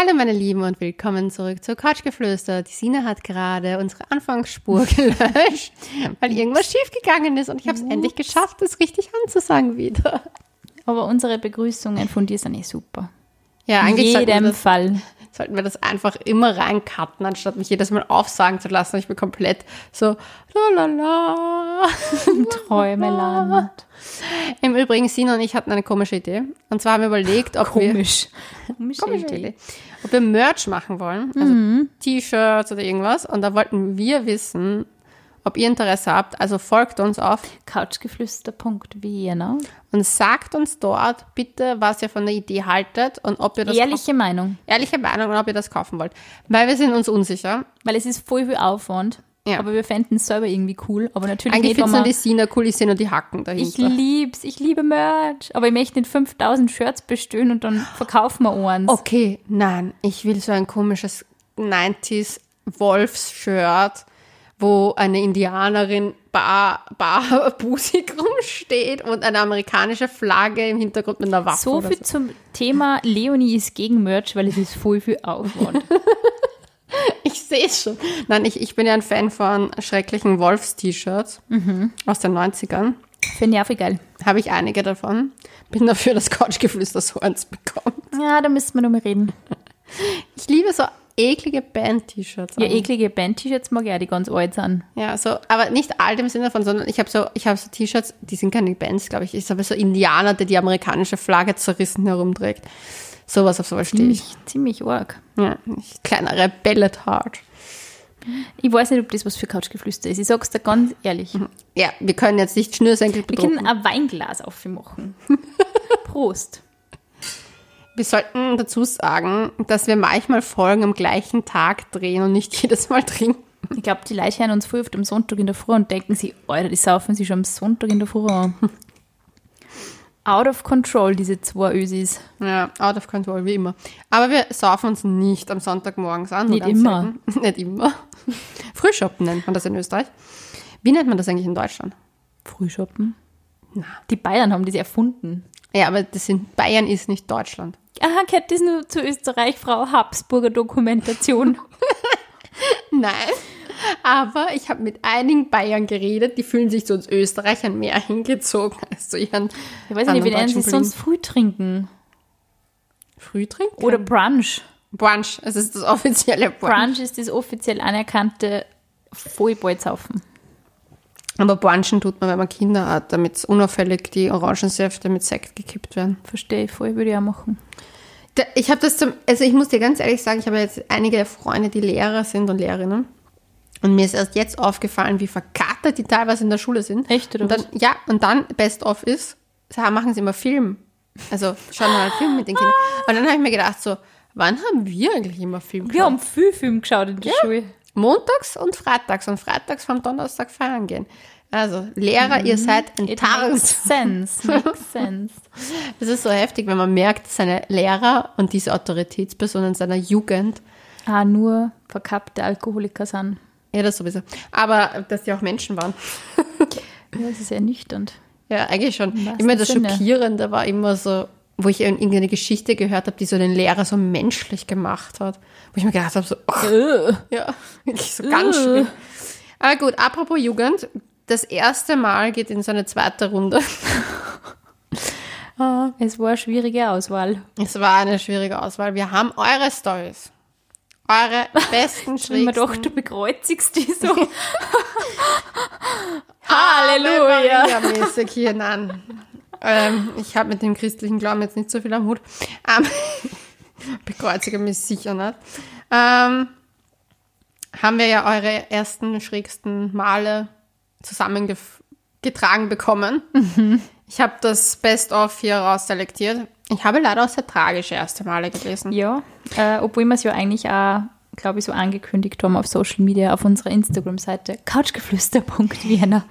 Hallo meine Lieben und willkommen zurück zur Couchgeflüster. Die Sina hat gerade unsere Anfangsspur gelöscht, weil irgendwas schiefgegangen ist und ich habe es endlich geschafft, das richtig anzusagen wieder. Aber unsere Begrüßungen von dir sind eh super. Ja, In eigentlich sollten wir, jedem das, Fall. sollten wir das einfach immer reincutten, anstatt mich jedes Mal aufsagen zu lassen. Ich bin komplett so la la la. Träumeland. Im Übrigen, Sina und ich hatten eine komische Idee. Und zwar haben wir überlegt, ob wir Komisch. Komische Komische Idee. Idee. Ob wir Merch machen wollen, also Mhm. T-Shirts oder irgendwas. Und da wollten wir wissen, ob ihr Interesse habt. Also folgt uns auf Couchgeflüster.vienna. und sagt uns dort bitte, was ihr von der Idee haltet und ob ihr das Ehrliche Meinung. ehrliche Meinung und ob ihr das kaufen wollt. Weil wir sind uns unsicher. Weil es ist voll viel Aufwand. Ja. Aber wir fänden es selber irgendwie cool. Aber natürlich Eigentlich nicht, nur die Sina cool, ich sehe nur die Hacken Ich dahinter. lieb's. Ich liebe Merch. Aber ich möchte nicht 5000 Shirts bestellen und dann verkaufen wir eins. Okay, nein, ich will so ein komisches 90s Wolfs-Shirt, wo eine Indianerin bar, barbusig rumsteht und eine amerikanische Flagge im Hintergrund mit einer Waffe. So viel zum Thema Leonie ist gegen Merch, weil es ist voll viel Aufwand. Ich sehe es schon. Nein, ich, ich bin ja ein Fan von schrecklichen Wolfs-T-Shirts aus den 90ern. Finde ich auch viel geil. Habe ich einige davon. Bin dafür, dass Couchgeflüster so eins bekommt. Ja, da müssen wir noch mal reden. Ich liebe so eklige Band-T-Shirts. Ja, eigentlich. eklige Band-T-Shirts mag ich auch, die ganz alt sind. Ja, so, aber nicht alt im Sinne davon, sondern ich habe so, ich habe so T-Shirts, die sind keine Bands, glaube ich. Ich habe so Indianer, der die amerikanische Flagge zerrissen herumträgt. Sowas auf sowas stehe ich. Ziemlich, arg. Ja, kleiner Rebell at heart. Ich weiß nicht, ob das was für Couchgeflüster ist. Ich sag's dir ganz ehrlich. Ja, wir können jetzt nicht Schnürsenkel Wir können bedrucken. ein Weinglas aufmachen. Prost. Wir sollten dazu sagen, dass wir manchmal Folgen am gleichen Tag drehen und nicht jedes Mal trinken. Ich glaube, die Leute hören uns früh auf dem Sonntag in der Früh und denken sich, Alter, die saufen sich schon am Sonntag in der Früh an. Out of control, diese zwei Ösis. Ja, out of control, wie immer. Aber wir saufen uns nicht am Sonntagmorgens an. Nicht immer. selten. Nicht immer. Frühshoppen nennt man das in Österreich. Wie nennt man das eigentlich in Deutschland? Frühschoppen? Die Bayern haben das erfunden. Ja, aber das sind, Bayern ist nicht Deutschland. Aha, gehört das nur zu Österreich, Frau Habsburger Dokumentation? Nein. Aber ich habe mit einigen Bayern geredet, die fühlen sich zu uns Österreichern mehr hingezogen als zu ihren Ich weiß nicht, wie nennen sie sonst früh trinken? Früh trinken? Oder Brunch. Brunch. Es ist das offizielle Brunch. Brunch ist das offiziell anerkannte Vollbaldsaufen. Aber Brunchen tut man, wenn man Kinder hat, damit unauffällig die Orangensäfte mit Sekt gekippt werden. Verstehe ich voll, würde ich auch machen. Da- Ich habe das zum, also ich muss dir ganz ehrlich sagen, ich habe jetzt einige Freunde, die Lehrer sind und Lehrerinnen. Und mir ist erst jetzt aufgefallen, wie verkatert die teilweise in der Schule sind. Echt, oder und dann? Ja, und dann Best of ist, machen sie immer Film. Also schauen mal einen Film mit den Kindern. Und dann habe ich mir gedacht, so, wann haben wir eigentlich immer Film Wir geschaut? haben viel Film geschaut in der Schule. Montags und freitags und freitags vom Donnerstag feiern gehen. Also, Lehrer, ihr seid Mhm. It makes sense, makes sense. Das ist so heftig, wenn man merkt, seine Lehrer und diese Autoritätspersonen seiner Jugend Ah, nur verkappte Alkoholiker sind. Ja, das sowieso. Aber dass die auch Menschen waren. Ja, das ist ernüchternd. Ja, eigentlich schon. Immer das Sinne. Schockierende war immer so, wo ich irgendeine Geschichte gehört habe, die so den Lehrer so menschlich gemacht hat. Wo ich mir gedacht habe, so, ach, ja, wirklich so ganz schlimm. Aber gut, apropos Jugend. Das erste Mal geht in so eine zweite Runde. Es war eine schwierige Auswahl. Es war eine schwierige Auswahl. Wir haben eure Stories. Eure besten, Ich hab mir schrägsten. du bekreuzigst die so. Halleluja! mäßig hier, nein. Ähm, ich habe mit dem christlichen Glauben jetzt nicht so viel am Hut. Ähm, bekreuzige mich sicher nicht. Ähm, haben wir ja eure ersten, schrägsten Male zusammengetragen bekommen. Ich habe das Best-of hier raus selektiert. Ich habe leider auch sehr tragische erste Male gelesen. Ja, äh, obwohl wir es ja eigentlich auch, glaube ich, so angekündigt haben auf Social Media, auf unserer Instagram-Seite couchgeflüster.vienna,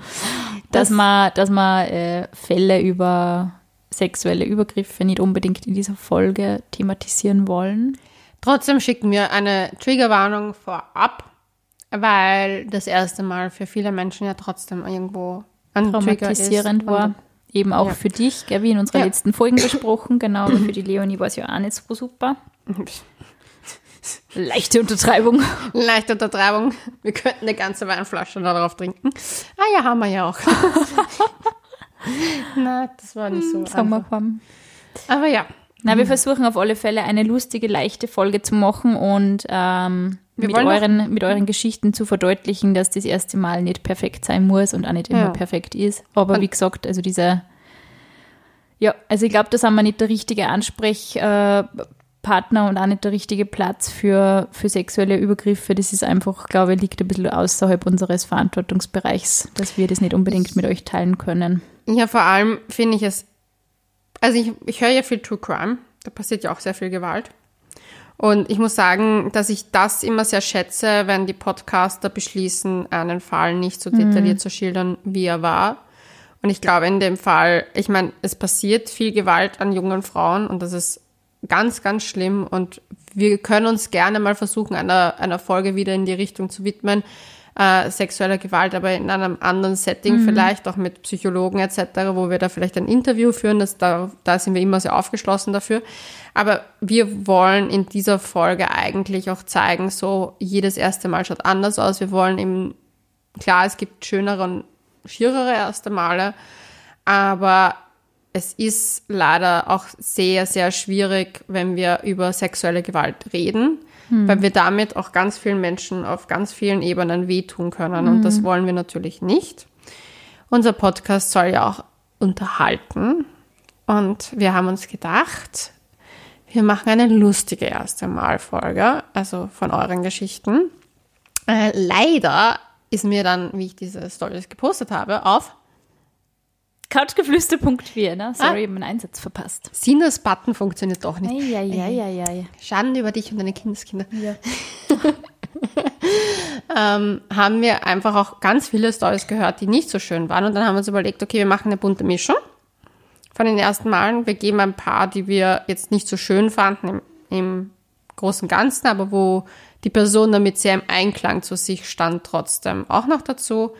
dass Das- wir, dass wir äh, Fälle über sexuelle Übergriffe nicht unbedingt in dieser Folge thematisieren wollen. Trotzdem schicken wir eine Triggerwarnung vorab, weil das erste Mal für viele Menschen ja trotzdem irgendwo ein. Traumatisierend war. Eben auch Ja. für dich, gell, wie in unserer Ja. letzten Folgen besprochen, genau, für die Leonie war es ja auch nicht so super. Leichte Untertreibung. Leichte Untertreibung. Wir könnten eine ganze Weinflasche darauf trinken. Ah ja, haben wir ja auch. Nein, das war nicht so. einfach. Sommerform. Aber ja, Na, wir versuchen auf alle Fälle eine lustige, leichte Folge zu machen und ähm, mit, euren, mit euren Geschichten zu verdeutlichen, dass das erste Mal nicht perfekt sein muss und auch nicht immer Ja. perfekt ist. Aber Und- wie gesagt, also dieser, ja, also ich glaube, da sind wir nicht der richtige Ansprechpartner äh, Partner und auch nicht der richtige Platz für, für sexuelle Übergriffe. Das ist einfach, glaube ich, liegt ein bisschen außerhalb unseres Verantwortungsbereichs, dass wir das nicht unbedingt mit euch teilen können. Ja, vor allem finde ich es, also ich, ich höre ja viel True Crime, da passiert ja auch sehr viel Gewalt. Und ich muss sagen, dass ich das immer sehr schätze, wenn die Podcaster beschließen, einen Fall nicht so detailliert zu schildern, wie er war. Und ich glaube, in dem Fall, ich meine, es passiert viel Gewalt an jungen Frauen und das ist ganz, ganz schlimm. Und wir können uns gerne mal versuchen, einer, einer Folge wieder in die Richtung zu widmen, äh, sexueller Gewalt, aber in einem anderen Setting vielleicht, auch mit Psychologen etc., wo wir da vielleicht ein Interview führen. Das, da, da sind wir immer sehr aufgeschlossen dafür. Aber wir wollen in dieser Folge eigentlich auch zeigen, so jedes erste Mal schaut anders aus. Wir wollen eben, klar, es gibt schönere und schierere erste Male, aber es ist leider auch sehr, sehr schwierig, wenn wir über sexuelle Gewalt reden, weil wir damit auch ganz vielen Menschen auf ganz vielen Ebenen wehtun können. Und das wollen wir natürlich nicht. Unser Podcast soll ja auch unterhalten. Und wir haben uns gedacht, wir machen eine lustige erste Mal-Folge, also von euren Geschichten. Äh, leider ist mir dann, wie ich diese Stories gepostet habe, auf Couchgeflüster.4, ne? Sorry, Ah. ich habe meinen Einsatz verpasst. Sinas Button funktioniert doch nicht. Eieieiei. Schande über dich und deine Kindeskinder. Ja. ähm, haben wir einfach auch ganz viele Stories gehört, die nicht so schön waren. Und dann haben wir uns überlegt, okay, wir machen eine bunte Mischung von den ersten Malen. Wir geben ein paar, die wir jetzt nicht so schön fanden im, im großen und Ganzen, aber wo die Person damit sehr im Einklang zu sich stand, trotzdem auch noch dazu,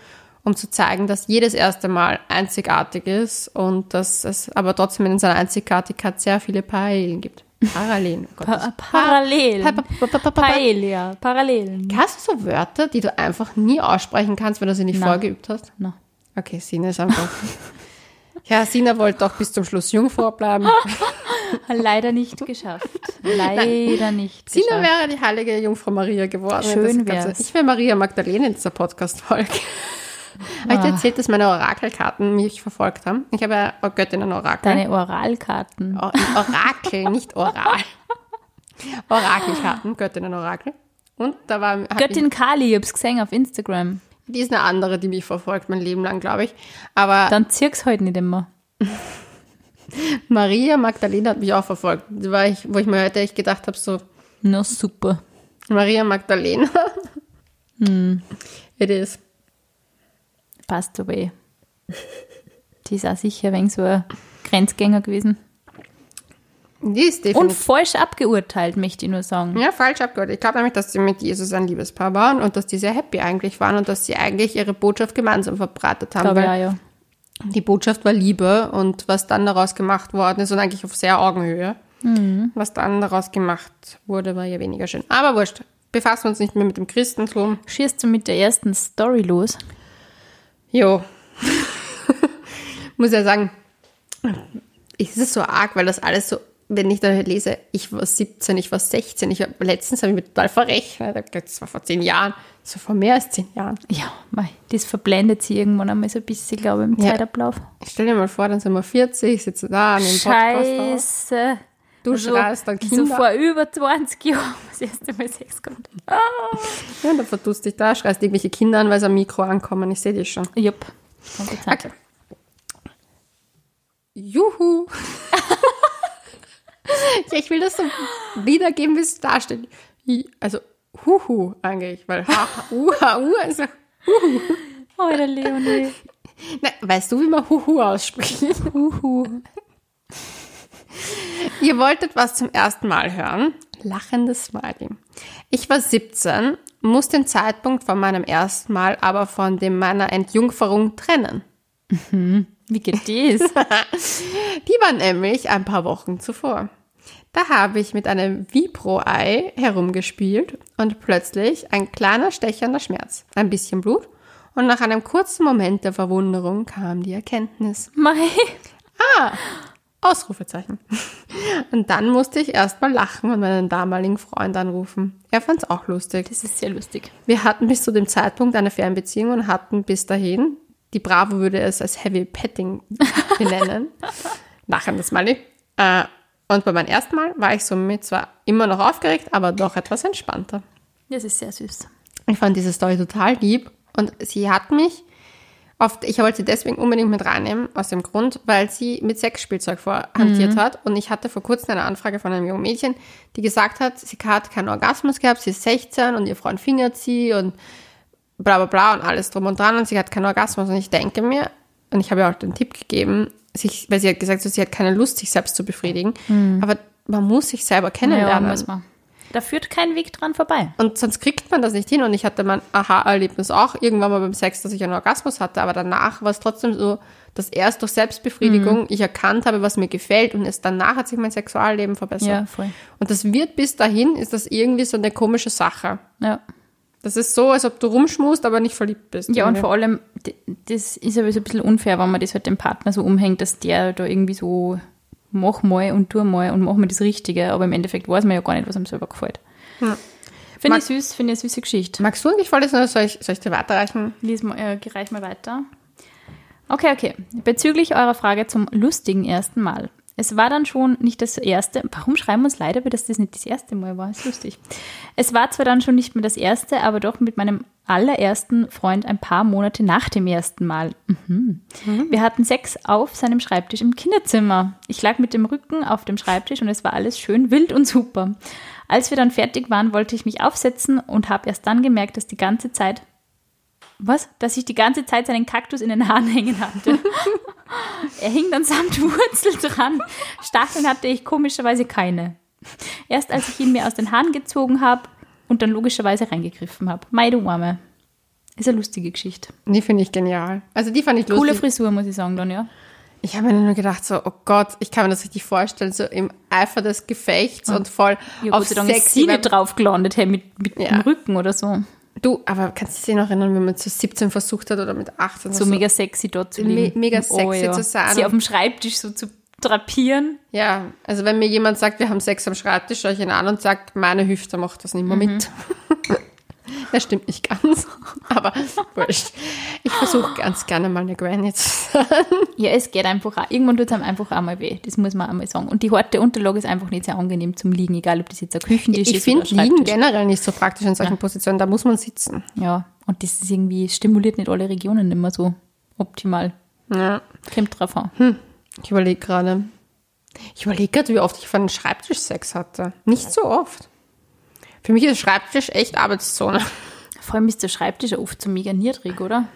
um zu zeigen, dass jedes erste Mal einzigartig ist und dass es aber trotzdem in seiner Einzigartigkeit sehr viele Parallelen gibt. Parallelen. oh Gott, Pa parallel. Parallelen. Hast du so Wörter, die du einfach nie aussprechen kannst, wenn du sie nicht Nein. vorgeübt hast? No. Okay, Sina ist einfach. ja, Sina wollte doch bis zum Schluss Jungfrau bleiben. Leider nicht geschafft. Leider nicht Sina geschafft. wäre die heilige Jungfrau Maria geworden. Schön wär's. Ich wäre Maria Magdalene in dieser Podcast-Folge. Habe ich dir erzählt, dass meine Orakelkarten mich verfolgt haben? Ich habe ja Göttinnen-Orakel. Deine Oralkarten. Or Orakel, nicht Oral. Orakelkarten, Göttinnen-Orakel. Und da war Göttin Kali, ich hab's gesehen auf Instagram. die ist eine andere, die mich verfolgt, mein Leben lang, glaube ich. Aber Dann zieh's halt nicht immer. Maria Magdalena hat mich auch verfolgt. Da war ich, wo ich mir heute echt gedacht habe, so, Na super. Maria Magdalena. Hm. It is. Passt away. Die ist auch sicher wenig so ein Grenzgänger gewesen. Die ist Und definitiv. falsch abgeurteilt, möchte ich nur sagen. ja, falsch abgehört. Ich glaube nämlich, dass sie mit Jesus ein Liebespaar waren und dass die sehr happy eigentlich waren und dass sie eigentlich ihre Botschaft gemeinsam verbreitet haben. Glaube ich auch, Weil ja. die Botschaft war Liebe und was dann daraus gemacht worden ist und eigentlich auf sehr Augenhöhe. Mhm. Was dann daraus gemacht wurde, war ja weniger schön. Aber wurscht. Befassen wir uns nicht mehr mit dem Christentum. Schießt du mit der ersten Story los? Jo. Muss ja sagen, es ist so arg, weil das alles so, wenn ich da lese, ich war 17, ich war 16, ich hab, letztens habe ich mich total verrechnet, das war vor zehn Jahren, so vor mehr als zehn Jahren. Ja, mei, das verblendet sie irgendwann einmal so ein bisschen, glaube ich, im Ja. Zeitablauf. Stell dir mal vor, dann sind wir 40, sitzen da an dem Podcast. Scheiße. Du schreist dann So Kinder. vor über 20 Jahren das erste Mal Sex kommt. Ah. Ja, dann verdust dich da, schreist irgendwelche Kinder an, weil sie am Mikro ankommen. Ich sehe dich schon. Jupp. Okay. Juhu. ja, ich will das so wiedergeben, wie es da steht. I- Also, huhu eigentlich, weil ha, u, ha, u, also, Oh, der Leonie. na, weißt du, wie man huhu ausspricht? Uhu. Ihr wolltet was zum ersten Mal hören. Lachendes Smiley. Ich war 17, muss den Zeitpunkt von meinem ersten Mal aber von dem meiner Entjungferung trennen. Wie geht das? Die war nämlich ein paar Wochen zuvor. Da habe ich mit einem Vibro-Ei herumgespielt und plötzlich ein kleiner stechender Schmerz, ein bisschen Blut und nach einem kurzen Moment der Verwunderung kam die Erkenntnis. Mei. Ah, Ausrufezeichen. Und dann musste ich erstmal lachen und meinen damaligen Freund anrufen. Er fand es auch lustig. Das ist sehr lustig. Wir hatten bis zu dem Zeitpunkt eine Fernbeziehung und hatten bis dahin, die Bravo würde es als Heavy Petting benennen, lachen das mal nicht. Äh, und bei meinem ersten Mal war ich somit zwar immer noch aufgeregt, aber doch etwas entspannter. Das ist sehr süß. Ich fand diese Story total lieb und sie hat mich oft, ich wollte sie deswegen unbedingt mit reinnehmen, aus dem Grund, weil sie mit Sexspielzeug vorhantiert hat. Und ich hatte vor kurzem eine Anfrage von einem jungen Mädchen, die gesagt hat, sie hat keinen Orgasmus gehabt, sie ist 16 und ihr Freund fingert sie und bla bla bla und alles drum und dran und sie hat keinen Orgasmus. Und ich denke mir, und ich habe ihr auch den Tipp gegeben, sich, weil sie hat gesagt, so, sie hat keine Lust, sich selbst zu befriedigen, aber man muss sich selber Ja, kennenlernen. muss man. Da führt kein Weg dran vorbei. Und sonst kriegt man das nicht hin. Und ich hatte mein Aha-Erlebnis auch irgendwann mal beim Sex, dass ich einen Orgasmus hatte. Aber danach war es trotzdem so, dass erst durch Selbstbefriedigung ich erkannt habe, was mir gefällt. Und es danach hat sich mein Sexualleben verbessert. Ja, voll. Und das wird bis dahin, ist das irgendwie so eine komische Sache. Ja. Das ist so, als ob du rumschmust, aber nicht verliebt bist. Ja, und vor allem, das ist aber so ein bisschen unfair, wenn man das halt dem Partner so umhängt, dass der da irgendwie so mach mal und tu mal und mach mal das Richtige, aber im Endeffekt weiß man ja gar nicht, was einem selber gefällt. Finde Mag- ich süß, finde ich eine süße Geschichte. Magst du eigentlich vorlesen oder soll ich, soll ich dir weiterreichen? Lies mal, äh, reich mal weiter. Okay, okay. Bezüglich eurer Frage zum lustigen ersten Mal. Es war dann schon nicht das erste. Warum schreiben wir uns leider, dass das nicht das erste Mal war? Ist lustig. Es war zwar dann schon nicht mehr das erste, aber doch mit meinem allerersten Freund ein paar Monate nach dem ersten Mal. Mhm. Wir hatten Sex auf seinem Schreibtisch im Kinderzimmer. Ich lag mit dem Rücken auf dem Schreibtisch und es war alles schön wild und super. Als wir dann fertig waren, wollte ich mich aufsetzen und habe erst dann gemerkt, dass die ganze Zeit was? Dass ich die ganze Zeit seinen Kaktus in den Haaren hängen hatte. er hing dann samt Wurzel dran. Stacheln hatte ich komischerweise keine. Erst als ich ihn mir aus den Haaren gezogen habe und dann logischerweise reingegriffen habe. Meine Arme. Ist eine lustige Geschichte. Die finde ich genial. Also die fand ich Coole lustig. Frisur, muss ich sagen, dann, ja. Ich habe mir nur gedacht, so, oh Gott, ich kann mir das richtig vorstellen, so im Eifer des Gefechts und voll Ja, auf Gott sei Dank ist sie nicht drauf gelandet, hey, mit, mit Ja. dem Rücken oder so. Du, aber kannst du dich noch erinnern, wenn man zu 17 versucht hat oder mit 18? So mega sexy dort zu liegen. Me- mega sexy zu sein. Sie auf dem Schreibtisch so zu drapieren. Ja, also wenn mir jemand sagt, wir haben Sex am Schreibtisch, schaue ich ihn an und sage, meine Hüfte macht das nicht mehr Mhm. mit. das stimmt nicht ganz, aber wurscht. Ich versuche ganz gerne mal eine Granny zu sein. Ja, es geht einfach auch. Irgendwann tut es einem einfach auch mal weh. Das muss man einmal sagen. Und die harte Unterlage ist einfach nicht sehr angenehm zum Liegen, egal ob das jetzt ein Küchentisch Ich ist finde oder ein Liegen generell nicht so praktisch in solchen Positionen, da muss man sitzen. Ja, und das ist irgendwie, stimuliert nicht alle Regionen immer so optimal. Ja. Kommt drauf an. Ich überlege gerade. Ich überlege gerade, wie oft ich von einem Schreibtisch Sex hatte. Nicht so oft. Für mich ist Schreibtisch echt Arbeitszone. Vor allem ist der Schreibtisch ja oft so mega niedrig, oder?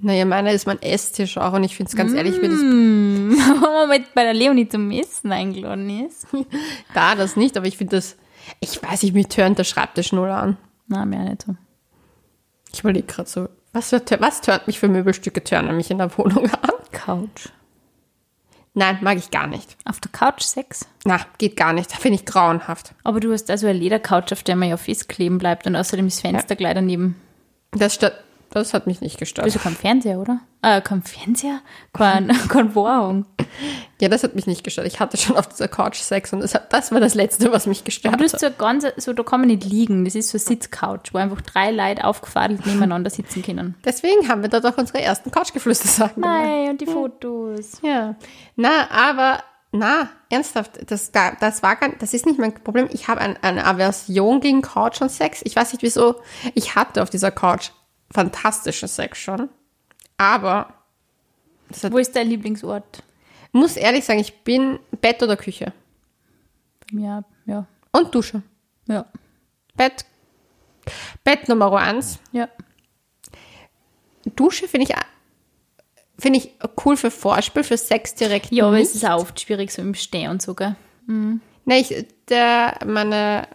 Naja, meiner ist mein Esstisch auch und ich finde es ganz ehrlich, wie das Wenn man mit bei der Leonie zum Essen eingeladen ist. da das nicht, aber ich finde das, ich weiß nicht, mir tönt der Schreibtisch null an. Na, mir auch nicht so. Ich überlege gerade so, was, was tönt mich für Möbelstücke tönen mich in der Wohnung an? Couch. Nein, mag ich gar nicht. Auf der Couch Sex? Na, geht gar nicht. Finde ich grauenhaft. Aber du hast also eine Ledercouch, auf der man ja festkleben bleibt und außerdem das Fenster gleich daneben. Das, stört, das hat mich nicht Du gestört. ja keinen Fernseher, oder? Äh? Kein, kein Vorhang. Ja, das hat mich nicht gestört. Ich hatte schon auf dieser Couch Sex und das, hat, das war das Letzte, was mich gestört Aber du hat. so ganz, so, da kann man nicht liegen. Das ist so eine Sitzcouch, wo einfach drei Leute aufgefadelt nebeneinander sitzen können. Deswegen haben wir dort auch unsere ersten Couchgeflüster-Sachen. Nein, und die Fotos. Ja. Na, aber, na, ernsthaft, das, da- das war gar, das ist nicht mein Problem. Ich habe ein, eine Aversion gegen Couch und Sex. Ich weiß nicht wieso. Ich hatte auf dieser Couch fantastischen Sex schon. Aber, Wo ist dein Lieblingsort? muss ehrlich sagen, ich bin Bett oder Küche. Ja, ja, Und Dusche. ja, Bett, Bett Nummer eins. ja. Dusche finde ich, finde ich cool für Vorspiel, für Sex direkt. Ja, aber es ist auch oft schwierig so im Stehen und so, gell? Nee, ich, der, meine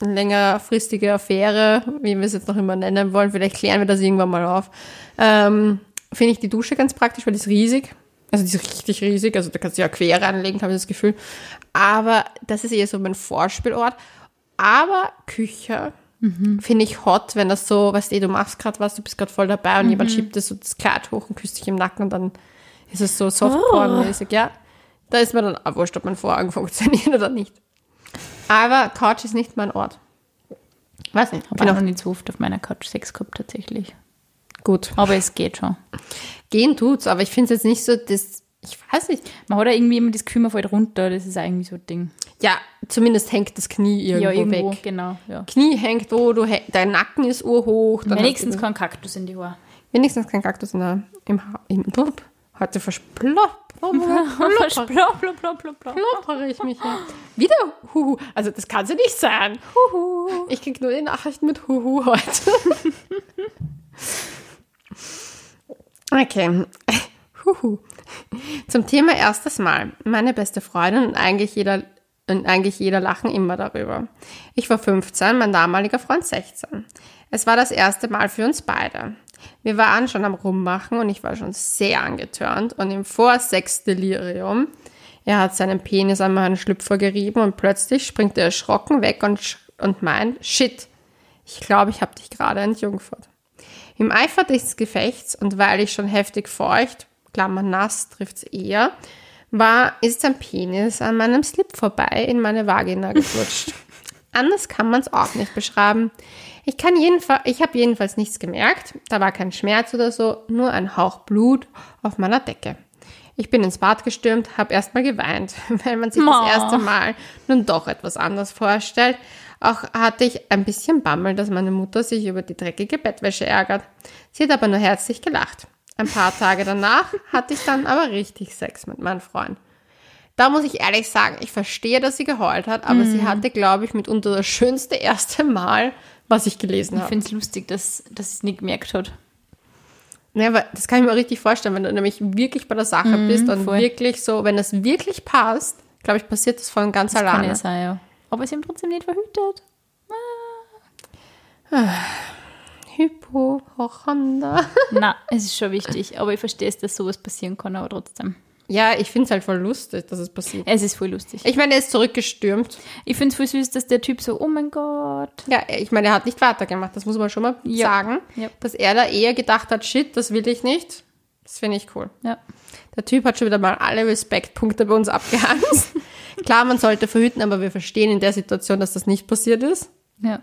längerfristige Affäre, wie wir es jetzt noch immer nennen wollen, vielleicht klären wir das irgendwann mal auf, ähm, finde ich die Dusche ganz praktisch, weil die ist riesig. Also die ist richtig riesig, also da kannst du ja quer reinlegen, habe ich das Gefühl. Aber das ist eher so mein Vorspielort. Aber Küche finde ich hot, wenn das so, weißt du, du machst gerade was, du bist gerade voll dabei und jemand schiebt das so das Kleid hoch und küsst dich im Nacken und dann ist es so Softporn-mäßig, ja. Da ist mir dann auch wurscht, ob mein Vorhang funktioniert oder nicht. Aber Couch ist nicht mein Ort. Weiß nicht. Habe auch auch noch nicht so oft auf meiner Couch Sex gehabt, tatsächlich. Gut. Aber es geht schon. Gehen tut's, aber ich finde es jetzt nicht so, das, ich weiß nicht. Man hat ja irgendwie immer das man fällt runter. Das ist eigentlich so ein Ding. Ja, zumindest hängt das Knie irgendwo, ja, irgendwo, weg. genau. Ja. Knie hängt wo, du, hä- dein Nacken ist urhoch. Wenigstens du- kein Kaktus in die Haare. wenigstens kein Kaktus in der, im, Ha- im Blub. Heute blop. Kloppere ich mich. Wieder Huhu. Also das kann ja nicht sein. Huhu. Ich krieg nur die Nachrichten mit Huhu heute. Okay. Huhu. Zum Thema erstes Mal. Meine beste Freundin und eigentlich jeder, und eigentlich jeder lachen immer darüber. Ich war 15, mein damaliger Freund 16. Es war das erste Mal für uns beide. Wir waren schon am Rummachen und ich war schon sehr angetörnt und im Vorsex-Delirium. Er hat seinen Penis an meinen Schlüpfer gerieben und plötzlich springt er erschrocken weg und, und meint, shit, ich glaube, ich habe dich gerade entjungfert. Im Eifer des Gefechts und weil ich schon heftig feucht, Klammer nass trifft's eher, war, ist sein Penis an meinem Slip vorbei in meine Vagina geflutscht. Anders kann man es auch nicht beschreiben. Ich kann jedenfalls, ich habe jedenfalls nichts gemerkt. Da war kein Schmerz oder so, nur ein Hauch Blut auf meiner Decke. Ich bin ins Bad gestürmt, habe erstmal geweint, weil man sich Ma. das erste Mal nun doch etwas anders vorstellt. Auch hatte ich ein bisschen Bammel, dass meine Mutter sich über die dreckige Bettwäsche ärgert. Sie hat aber nur herzlich gelacht. Ein paar Tage danach hatte ich dann aber richtig Sex mit meinem Freund. Da muss ich ehrlich sagen, ich verstehe, dass sie geheult hat, aber sie hatte, glaube ich, mitunter das schönste erste Mal, was ich gelesen Ich habe. finde es lustig, dass, dass sie es nicht gemerkt hat. Ja, aber das kann ich mir richtig vorstellen, wenn du nämlich wirklich bei der Sache bist und voll. wirklich so, wenn das wirklich passt, glaube ich, passiert das von ganz Kann alleine. ja sein, ja. Aber sie haben trotzdem nicht verhütet. Hypochonder. Na, es ist schon wichtig. Aber ich verstehe es, dass sowas passieren kann, aber trotzdem. Ja, ich finde es halt voll lustig, dass es passiert. Es ist voll lustig. Ich meine, er ist zurückgestürmt. Ich finde es voll süß, dass der Typ so, oh mein Gott. Ja, ich meine, er hat nicht weitergemacht, das muss man schon mal Ja. sagen. Ja. Dass er da eher gedacht hat, shit, das will ich nicht. Das finde ich cool. Ja. Der Typ hat schon wieder mal alle Respektpunkte bei uns abgehangen. Klar, man sollte verhüten, aber wir verstehen in der Situation, dass das nicht passiert ist. ja.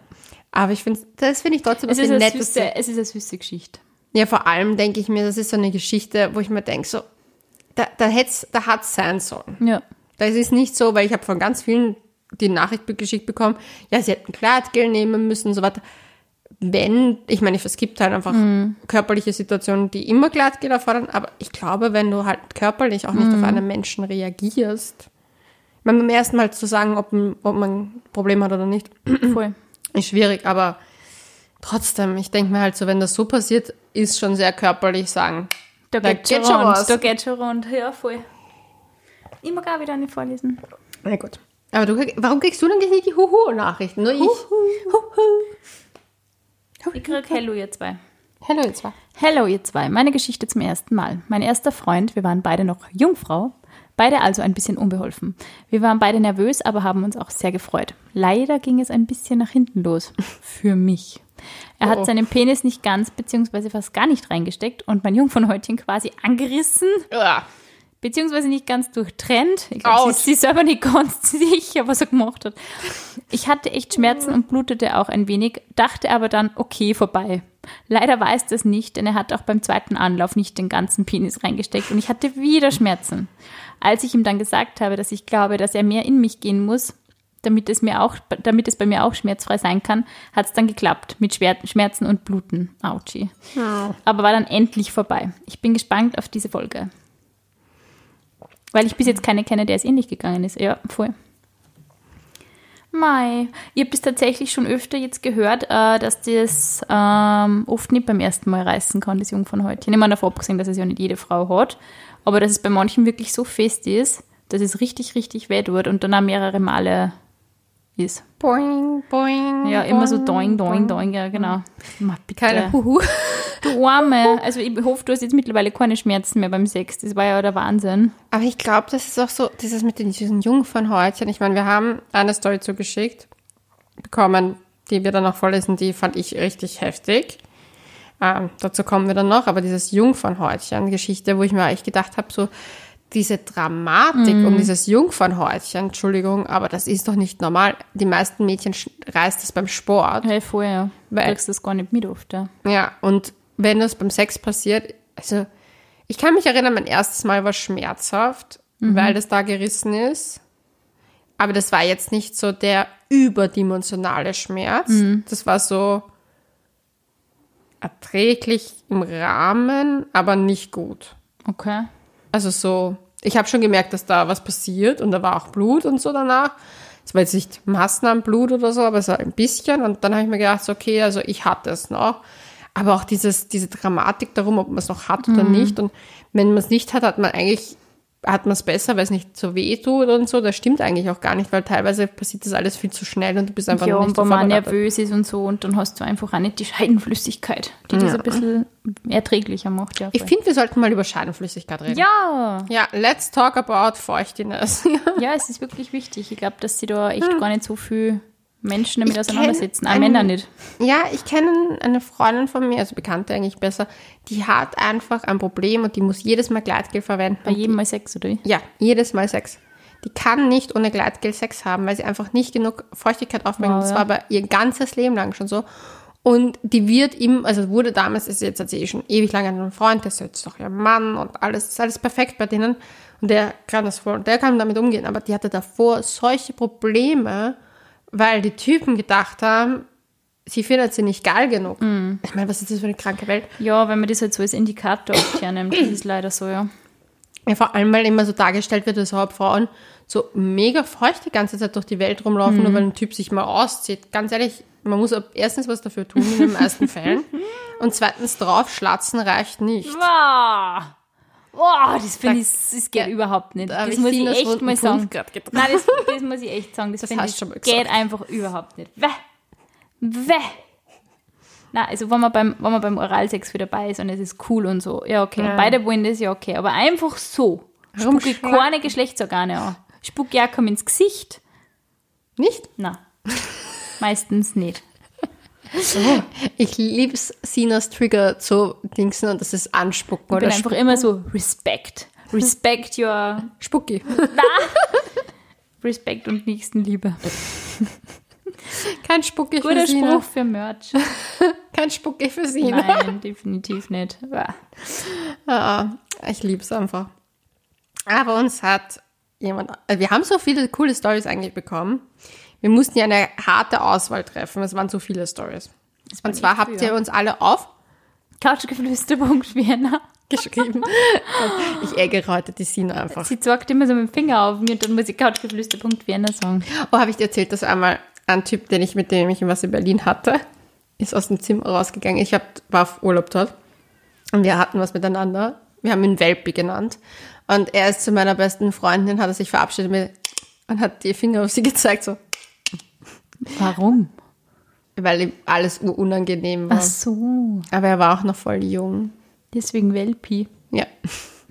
Aber ich finde, das finde ich trotzdem Es ist, Nettes. süße, es ist eine süße Geschichte. Ja, vor allem denke ich mir, das ist so eine Geschichte, wo ich mir denke, so, da, da, hätt's, da hat's sein sollen. Ja. Das ist nicht so, weil ich habe von ganz vielen die Nachricht geschickt bekommen, ja, sie hätten Gleitgel nehmen müssen und so weiter. Wenn, ich meine, es gibt halt einfach körperliche Situationen, die immer Gleitgel erfordern, aber ich glaube, wenn du halt körperlich auch nicht auf einen Menschen reagierst, ich meine, beim ersten Mal zu sagen, ob, ob man ein Problem hat oder nicht, Voll. ist schwierig, aber trotzdem, ich denke mir halt so, wenn das so passiert, ist schon sehr körperlich sagen. Da Da geht, geht schon rund. was. Da geht schon rund. Ja, voll. Mag auch wieder eine vorlesen. Na gut. Aber du, warum kriegst du denn nicht die Huhu-Nachrichten? Nur ich. Ich krieg Hello, ihr zwei. Hello, jetzt war. Hello, ihr zwei. Meine Geschichte zum ersten Mal. Mein erster Freund, wir waren beide noch Jungfrau, beide also ein bisschen unbeholfen. Wir waren beide nervös, aber haben uns auch sehr gefreut. Leider ging es ein bisschen nach hinten los. Für mich. Er Oh. hat seinen Penis nicht ganz beziehungsweise fast gar nicht reingesteckt und mein Jungfernhäutchen quasi angerissen, Ja. Beziehungsweise nicht ganz durchtrennt. Ich glaube, sie, sie ist selber nicht ganz sicher, was er gemacht hat. Ich hatte echt Schmerzen und blutete auch ein wenig, dachte aber dann, okay, vorbei. Leider war es das nicht, denn er hat auch beim zweiten Anlauf nicht den ganzen Penis reingesteckt und ich hatte wieder Schmerzen. Als ich ihm dann gesagt habe, dass ich glaube, dass er mehr in mich gehen muss, damit es, mir auch, damit es bei mir auch schmerzfrei sein kann, hat es dann geklappt mit Schmerzen und Bluten. Autschi. Aber war dann endlich vorbei. Ich bin gespannt auf diese Folge. Weil ich bis jetzt keine kenne, der es ähnlich gegangen ist. Ja, voll. Mai. Ich habe das tatsächlich schon öfter jetzt gehört, äh, dass das ähm, oft nicht beim ersten Mal reißen kann, das Jungfernhäutchen. Ich meine, davon abgesehen, dass es ja nicht jede Frau hat, aber dass es bei manchen wirklich so fest ist, dass es richtig, richtig weh tut und dann auch mehrere Male ist. Boing, boing. Ja, immer so boing, doing, doing, doing, ja, genau. Ma, bitte. Keine Huhu. Du Arme. Also ich hoffe, du hast jetzt mittlerweile keine Schmerzen mehr beim Sex. Das war ja der Wahnsinn. Aber ich glaube, das ist auch so, dieses mit den, diesen Jungfernhäutchen. Ich meine, wir haben eine Story zugeschickt bekommen, die wir dann auch vorlesen, die fand ich richtig heftig. Ähm, dazu kommen wir dann noch, aber dieses Jungfernhäutchen-Geschichte, wo ich mir eigentlich gedacht habe, so diese Dramatik um dieses Jungfernhäutchen, Entschuldigung, aber das ist doch nicht normal. Die meisten Mädchen reißt das beim Sport. Hey, vorher. Du Weil- kriegst das gar nicht mit oft, ja. Ja, und wenn das beim Sex passiert, also ich kann mich erinnern, mein erstes Mal war schmerzhaft, weil das da gerissen ist. Aber das war jetzt nicht so der überdimensionale Schmerz. Das war so erträglich im Rahmen, aber nicht gut. Okay. Also so, ich habe schon gemerkt, dass da was passiert und da war auch Blut und so danach. Es war jetzt nicht Massenblut oder so, aber es war ein bisschen. Und dann habe ich mir gedacht, so, okay, also ich hatte es noch. Aber auch dieses, diese Dramatik darum, ob man es noch hat oder nicht. Und wenn man es nicht hat, hat man eigentlich, hat man es besser, weil es nicht so weh tut und so. Das stimmt eigentlich auch gar nicht, weil teilweise passiert das alles viel zu schnell und du bist einfach Ja, und nicht so wenn man nervös ist und so, und dann hast du einfach auch nicht die Scheidenflüssigkeit, die das ein bisschen erträglicher macht. Ja, Ich finde, wir sollten mal über Scheidenflüssigkeit reden. ja, Ja, let's talk about Feuchtiness. ja, es ist wirklich wichtig. Ich glaube, dass sie da echt gar nicht so viel Menschen damit. Ich auseinandersetzen. Auch Männer nicht. Ja, ich kenne eine Freundin von mir, also Bekannte eigentlich besser, die hat einfach ein Problem und die muss jedes Mal Gleitgel verwenden. Bei jedem Mal Sex, oder? Ja, jedes Mal Sex. Die kann nicht ohne Gleitgel Sex haben, weil sie einfach nicht genug Feuchtigkeit aufbringt. Wow, das ja. war aber ihr ganzes Leben lang schon so. Und die wird ihm, also wurde damals, ist jetzt hat sie eh schon ewig lange einen Freund, der ist jetzt doch ihr Mann und alles, ist alles perfekt bei denen. Und der kann das voll, der kann damit umgehen. Aber die hatte davor solche Probleme, weil die Typen gedacht haben, sie findet sie nicht geil genug. Mhm. Ich meine, was ist das für eine kranke Welt? Ja, wenn man das halt so als Indikator oft hernimmt, das ist leider so, ja. Ja, vor allem, weil immer so dargestellt wird, dass überhaupt Frauen so mega feucht die ganze Zeit durch die Welt rumlaufen, Mhm. nur weil ein Typ sich mal auszieht. Ganz ehrlich, man muss erstens was dafür tun in den meisten Fällen und zweitens draufschlatzen reicht nicht. Wow. Wow, das finde ich, das geht Ja, überhaupt nicht. da Das muss ich echt mal sagen. Nein, das, das muss ich echt sagen. Das, finde hast ich, schon mal geht einfach überhaupt nicht. Weh. Weh. Na, also wenn man beim, wenn man beim Oralsex wieder dabei ist und es ist cool und so, ja okay. Ja. Beide wollen das, ja okay. Aber einfach so. Spucke ich keine Geschlechtsorgane an. Spucke ja kaum ins Gesicht. Nicht? Na. Meistens nicht. Ich lieb's, Sinas Trigger zu dingsen und das ist Anspucken Ich oder bin einfach immer so Respect. Respect your Spucki. Respect und Nächstenliebe. Kein Spucki für Guter Sina. Spruch für Merch. Kein Spucki für Sina. Nein, definitiv nicht. Ah. Ja, ich lieb's einfach. Aber uns hat jemand, also wir haben so viele coole Stories eigentlich bekommen. Wir mussten ja eine harte Auswahl treffen. Es waren so viele Stories. Und zwar habt viel, ihr uns alle Couchgeflüster.vienna. aufgeschrieben. Und ich ärgere heute die Sina einfach. Sie zeigt immer so mit dem Finger auf mir und dann muss ich Couchgeflüster.vienna sagen. Oh, habe ich dir erzählt, dass einmal ein Typ, den ich mit dem ich was in Berlin hatte, ist aus dem Zimmer rausgegangen. Ich hab, war auf Urlaub dort und wir hatten was miteinander. Wir haben ihn Welpi genannt. Und er ist zu meiner besten Freundin, hat er sich verabschiedet mit, und hat die Finger auf sie gezeigt, so, Warum? weil ihm alles unangenehm war. Ach so, Aber er war auch noch voll jung. deswegen Welpi. Ja.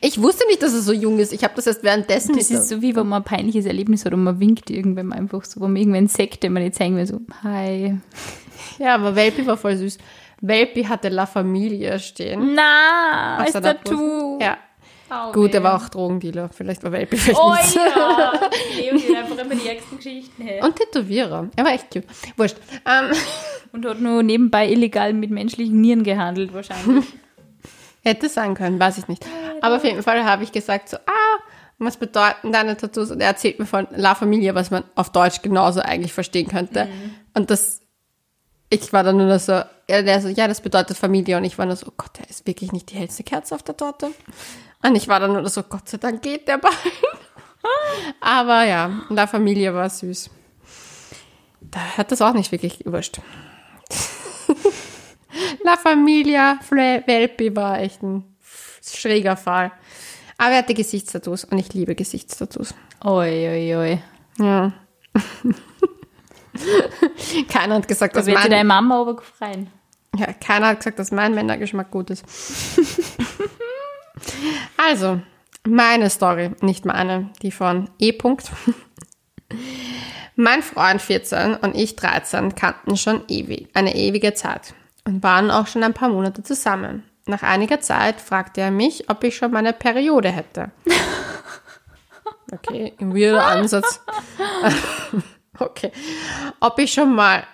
Ich wusste nicht, dass er so jung ist. Ich habe das erst währenddessen. Das ist so wie wenn man ein peinliches Erlebnis hat und man winkt irgendwem einfach so, wenn man irgendwann Sekte man nicht zeigen will, so, hi. ja, aber Welpi war voll süß. Welpi hatte La Familia stehen. Na, seiner Tattoo. Ja. Oh, Gut, er war auch Drogendealer. Vielleicht war Welpi vielleicht Oh nicht. ja, Leo geht einfach immer die ärgsten Geschichten her. Und Tätowierer. Er war echt cute. Wurscht. Ähm, Und hat nur nebenbei illegal mit menschlichen Nieren gehandelt wahrscheinlich. hätte sein können, weiß ich nicht. Aber auf jeden Fall habe ich gesagt so, ah, was bedeuten deine Tattoos? Und er erzählt mir von La Familia, was man auf Deutsch genauso eigentlich verstehen könnte. Und das, ich war dann nur so, er der so, ja, das bedeutet Familie. Und ich war nur so, oh Gott, der ist wirklich nicht die hellste Kerze auf der Torte. Und ich war dann nur so, Gott sei Dank geht der bald. Aber ja, La Familia war süß. Da hat das auch nicht wirklich gewurscht. La Familia Welpi war echt ein schräger Fall. Aber er hatte Gesichtstattoos und ich liebe Gesichtstattoos. Oi, oi, oi. Ja. Keiner hat gesagt, Da dass wird sich deine mein, Mama aber gefreien. Ja, keiner hat gesagt, dass mein Männergeschmack gut ist. also, meine Story, nicht meine, die von E. -Punkt. Mein Freund 14 und ich 13 kannten schon ewig, eine ewige Zeit und waren auch schon ein paar Monate zusammen. Nach einiger Zeit fragte er mich, ob ich schon meine Periode hätte. Okay, ein weirder Ansatz. okay. Ob ich schon mal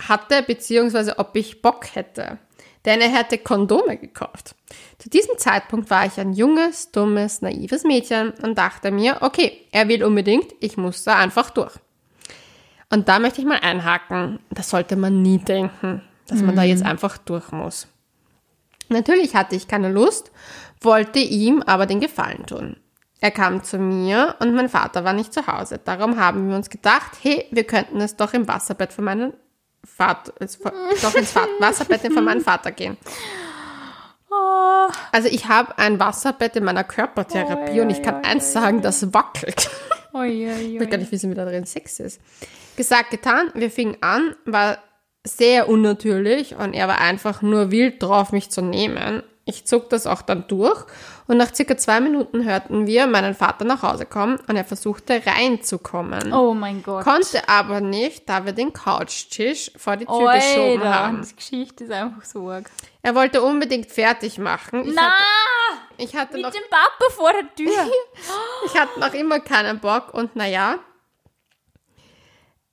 hatte, beziehungsweise ob ich Bock hätte. Denn er hätte Kondome gekauft. Zu diesem Zeitpunkt war ich ein junges, dummes, naives Mädchen und dachte mir, okay, er will unbedingt, ich muss da einfach durch. Und da möchte ich mal einhaken. Das sollte man nie denken, dass man da jetzt einfach durch muss. Natürlich hatte ich keine Lust, wollte ihm aber den Gefallen tun. Er kam zu mir und mein Vater war nicht zu Hause. Darum haben wir uns gedacht, hey, wir könnten es doch im Wasserbett von meinem Vater, doch ins Wasserbett von meinem Vater gehen. Also ich habe ein Wasserbett in meiner Körpertherapie Oi, und ich kann oi, eins sagen, das wackelt. Ich will gar nicht wissen, wie da drin Sex ist. Gesagt, getan, wir fingen an, war sehr unnatürlich und er war einfach nur wild drauf, mich zu nehmen. Ich zog das auch dann durch und nach circa zwei Minuten hörten wir meinen Vater nach Hause kommen und er versuchte reinzukommen. Oh mein Gott. Konnte aber nicht, da wir den Couchtisch vor die Tür geschoben Alter, haben. die Geschichte ist einfach so arg. Er wollte unbedingt fertig machen. Ich Na, hatte, ich hatte mit noch dem Papa vor der Tür. Ich hatte noch immer keinen Bock und naja,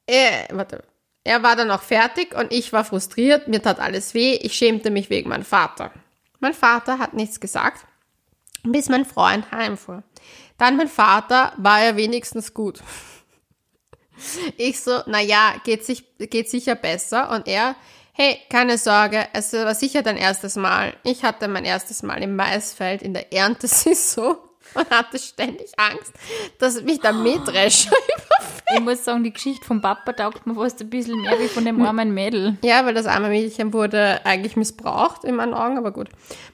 er, warte, er war dann auch fertig und ich war frustriert, mir tat alles weh, ich schämte mich wegen meinem Vater. Mein Vater hat nichts gesagt, bis mein Freund heimfuhr. Dann mein Vater war er wenigstens gut. Ich so, naja, geht, sich, geht sicher besser und er, hey, keine Sorge, es war sicher dein erstes Mal. Ich hatte mein erstes Mal im Maisfeld in der Erntesaison und hatte ständig Angst, dass mich der Mähdrescher Ich muss sagen, die Geschichte vom Papa taugt mir fast ein bisschen mehr wie von dem armen Mädel. Ja, weil das arme Mädchen wurde eigentlich missbraucht in meinen Augen, aber gut.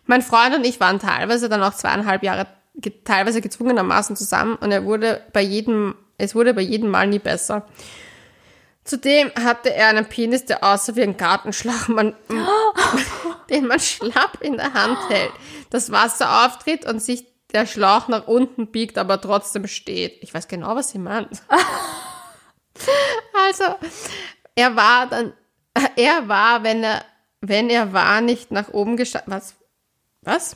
Mein Freund und ich waren teilweise dann auch zweieinhalb Jahre teilweise gezwungenermaßen zusammen und er wurde bei jedem, es wurde bei jedem Mal nie besser. Zudem hatte er einen Penis, der aussah wie ein Gartenschlauch, man, den man schlapp in der Hand hält. Das Wasser auftritt und sich der Schlauch nach unten biegt, aber trotzdem steht. Ich weiß genau, was sie meint. Also, er war dann, er war, wenn er, wenn er war, nicht nach oben gestanden. Was? Was?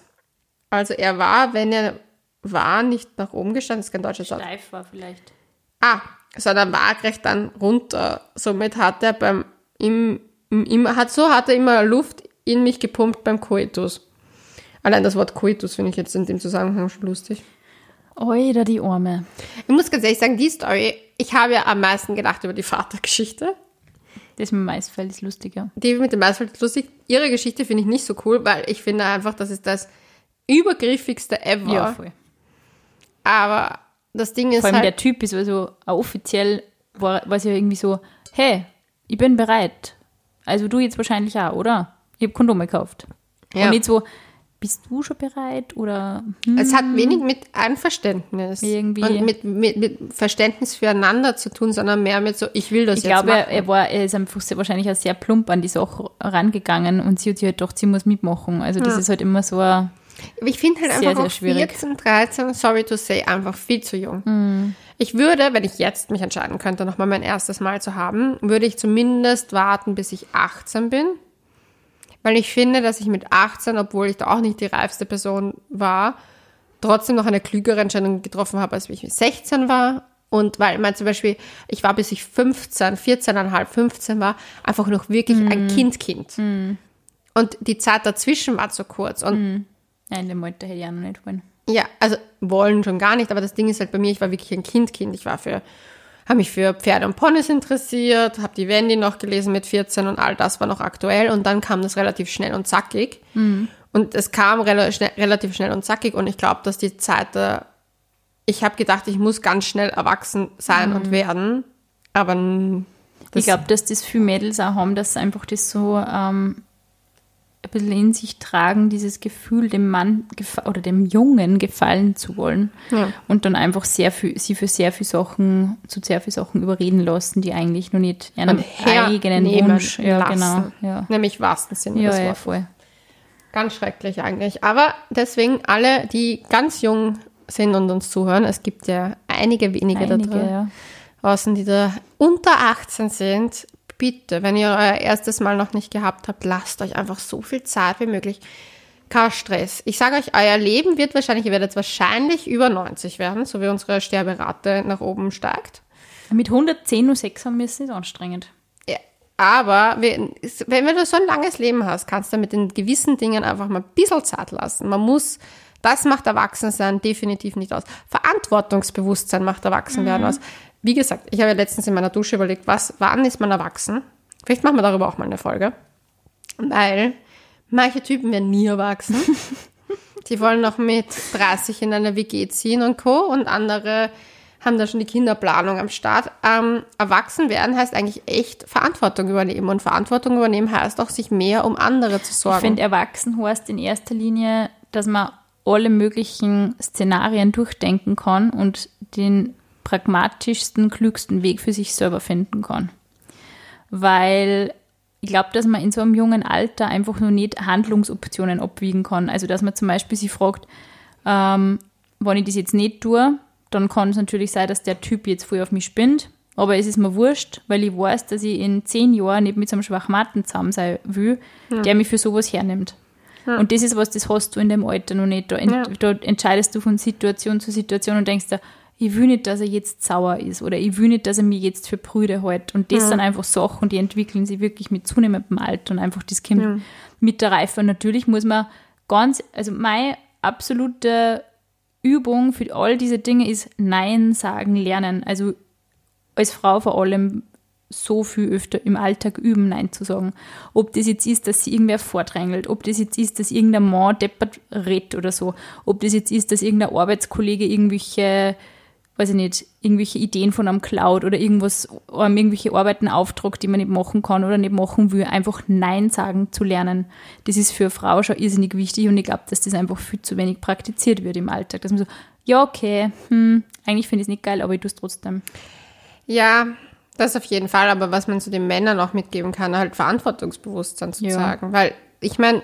Also, er war, wenn er war, nicht nach oben gestanden. Das ist kein deutsches Wort. Steif war vielleicht. Ah, sondern waagrecht dann runter. Somit hat er beim, im, im, hat, so hat er immer Luft in mich gepumpt beim Coitus. Allein das Wort Coitus finde ich jetzt in dem Zusammenhang schon lustig. Oida, die Arme. Ich muss ganz ehrlich sagen, die Story, ich habe ja am meisten gedacht über die Vatergeschichte. Das mit dem Maisfeld ist lustiger. Die mit dem Maisfeld ist lustig. Ihre Geschichte finde ich nicht so cool, weil ich finde einfach, das ist das übergriffigste ever. Ja, voll. Aber das Ding ist Vor allem halt, der Typ ist also offiziell, war es ja irgendwie so, hey, ich bin bereit. Also du jetzt wahrscheinlich auch, oder? Ich habe Kondome gekauft. Ja. Und nicht so, bist du schon bereit? Oder hm, es hat wenig mit Einverständnis Irgendwie. und mit, mit, mit Verständnis füreinander zu tun, sondern mehr mit so, ich will das ich jetzt glaube, er, machen. er, war, er ist einfach sehr, wahrscheinlich auch sehr plump an die Sache rangegangen und sie hat sich halt gedacht, sie muss mitmachen. Also das ist halt immer so ein, ich finde halt Sehr, einfach sehr auch schwierig. 14, 13, sorry to say, einfach viel zu jung. Mhm. Ich würde, wenn ich jetzt mich entscheiden könnte, nochmal mein erstes Mal zu haben, würde ich zumindest warten, bis ich 18 bin. Weil ich finde, dass ich mit 18, obwohl ich da auch nicht die reifste Person war, trotzdem noch eine klügere Entscheidung getroffen habe, als wie ich mit 16 war. Und weil, ich meine, zum Beispiel, ich war bis ich 15, 14,5, 15 war, einfach noch wirklich Mhm. ein Kind-Kind. Und die Zeit dazwischen war zu kurz. Und Mhm. nein, in dem Alter hätte ich auch noch nicht wollen. ja, also wollen schon gar nicht, aber das Ding ist halt bei mir, ich war wirklich ein Kind-Kind. Ich war für, habe mich für Pferde und Ponys interessiert, habe die Wendy noch gelesen mit 14 und all das war noch aktuell und dann kam das relativ schnell und zackig. Und es kam rela schnell, relativ schnell und zackig und ich glaube, dass die Zeit da, ich habe gedacht, ich muss ganz schnell erwachsen sein und werden, aber ich glaube, dass das viele Mädels auch haben, dass einfach das so, ähm, ein bisschen in sich tragen, dieses Gefühl, dem Mann oder dem Jungen gefallen zu wollen. Ja. Und dann einfach sehr viel, sie für sehr viele Sachen, zu sehr viele Sachen überreden lassen, die eigentlich noch nicht ihren eigenen Wunsch. Ja, lassen. genau. Ja, Nämlich wahrsten Sinne ja, des ja voll. Ganz schrecklich eigentlich. Aber deswegen alle, die ganz jung sind und uns zuhören, es gibt ja einige wenige da Einige, drin, ja. außen, die da unter 18 sind, bitte, wenn ihr euer erstes Mal noch nicht gehabt habt, lasst euch einfach so viel Zeit wie möglich. Kein Stress. Ich sage euch, euer Leben wird wahrscheinlich, ihr werdet wahrscheinlich über 90 werden, so wie unsere Sterberate nach oben steigt. Mit 110 nur 6 haben wir ist nicht anstrengend. Ja, aber wenn, wenn du so ein langes Leben hast, kannst du mit den gewissen Dingen einfach mal ein bisschen Zeit lassen. Man muss, das macht Erwachsensein definitiv nicht aus. Verantwortungsbewusstsein macht Erwachsenwerden aus. Wie gesagt, ich habe ja letztens in meiner Dusche überlegt, was, wann ist man erwachsen? Vielleicht machen wir darüber auch mal eine Folge. Weil manche Typen werden nie erwachsen. Die wollen noch mit 30 in eine WG ziehen und Co. Und andere haben da schon die Kinderplanung am Start. Ähm, erwachsen werden heißt eigentlich echt Verantwortung übernehmen. Und Verantwortung übernehmen heißt auch, sich mehr um andere zu Ich sorgen. finde, erwachsen heißt in erster Linie, dass man alle möglichen Szenarien durchdenken kann und den pragmatischsten, klügsten Weg für sich selber finden kann. Weil ich glaube, dass man in so einem jungen Alter einfach nur nicht Handlungsoptionen abwiegen kann. Also, dass man zum Beispiel sich fragt, ähm, wenn ich das jetzt nicht tue, dann kann es natürlich sein, dass der Typ jetzt voll auf mich spinnt. Aber es ist mir wurscht, weil ich weiß, dass ich in zehn Jahren nicht mit so einem Schwachmaten zusammen sein will, der mich für sowas hernimmt. Und das ist was, das hast du in dem Alter noch nicht. Da, ent, Ja. da entscheidest du von Situation zu Situation und denkst dir, ich will nicht, dass er jetzt sauer ist oder ich will nicht, dass er mich jetzt für Brüder hält. Und das sind einfach Sachen, die entwickeln sich wirklich mit zunehmendem Alter und einfach das kommt mit der Reife. Und natürlich muss man ganz, also meine absolute Übung für all diese Dinge ist Nein sagen lernen. Also als Frau vor allem so viel öfter im Alltag üben, Nein zu sagen. Ob das jetzt ist, dass sie irgendwer vordrängelt, ob das jetzt ist, dass irgendein Mann deppert redet oder so, ob das jetzt ist, dass irgendein Arbeitskollege irgendwelche, weiß ich nicht, irgendwelche Ideen von einem klaut oder irgendwas, einem irgendwelche Arbeiten auftragt, die man nicht machen kann oder nicht machen will, einfach Nein sagen zu lernen. Das ist für eine Frau schon irrsinnig wichtig und ich glaube, dass das einfach viel zu wenig praktiziert wird im Alltag. Dass man so, ja, okay, hm, eigentlich finde ich es nicht geil, aber ich tue es trotzdem. Ja, das auf jeden Fall. Aber was man zu den Männern auch mitgeben kann, halt Verantwortungsbewusstsein zu Ja. sagen. Weil ich meine,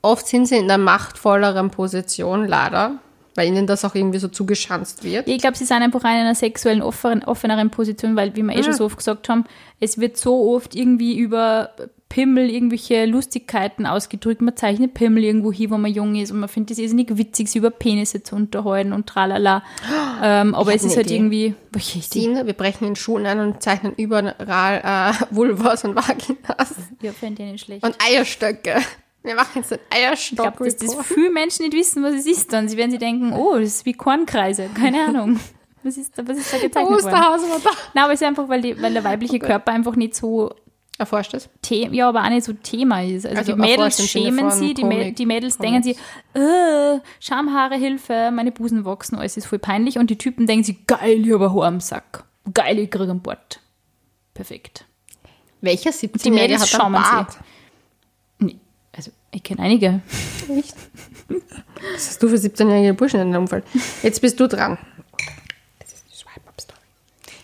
oft sind sie in einer machtvolleren Position, leider, weil ihnen das auch irgendwie so zugeschanzt wird. Ich glaube, sie sind einfach in einer sexuellen offenen, offeneren Position, weil, wie wir eh schon so oft gesagt haben, es wird so oft irgendwie über Pimmel irgendwelche Lustigkeiten ausgedrückt. Man zeichnet Pimmel irgendwo hin, wo man jung ist und man findet es irrsinnig witzig, sich über Penisse zu unterhalten und tralala. Ähm, aber es ist halt Idee. irgendwie, welche Idee? Wir brechen in Schulen ein und zeichnen überall äh, Vulvas und Vaginas Ja, fände ich nicht schlecht. und Eierstöcke. Wir machen jetzt einen ich glaube, Eierstock. dass das viele Menschen nicht wissen, was es ist dann. Sie werden sich denken, oh, das ist wie Kornkreise. Keine Ahnung. Was ist da, was ist da gezeichnet worden? Osterhaus war da. Nein, aber es ist einfach, weil, die, weil der weibliche Körper einfach nicht so Erforscht es. The ja, aber auch nicht so Thema ist. Also, Also die Mädels im schämen sie, die, Mä Komik- die Mädels Comics. denken sie, äh, Schamhaare, Hilfe, meine Busen wachsen, alles ist voll peinlich. Und die Typen denken sie, geil, ich habe ein Haar am Sack. Geil, ich kriege einen Bart. Perfekt. Welcher 17 Mädels hat einen schaumen sie. Ich kenne einige. Echt? Was hast du für 17-jährige Burschen in deinem Umfeld? Jetzt bist du dran. Das ist die Swipe-Up-Story.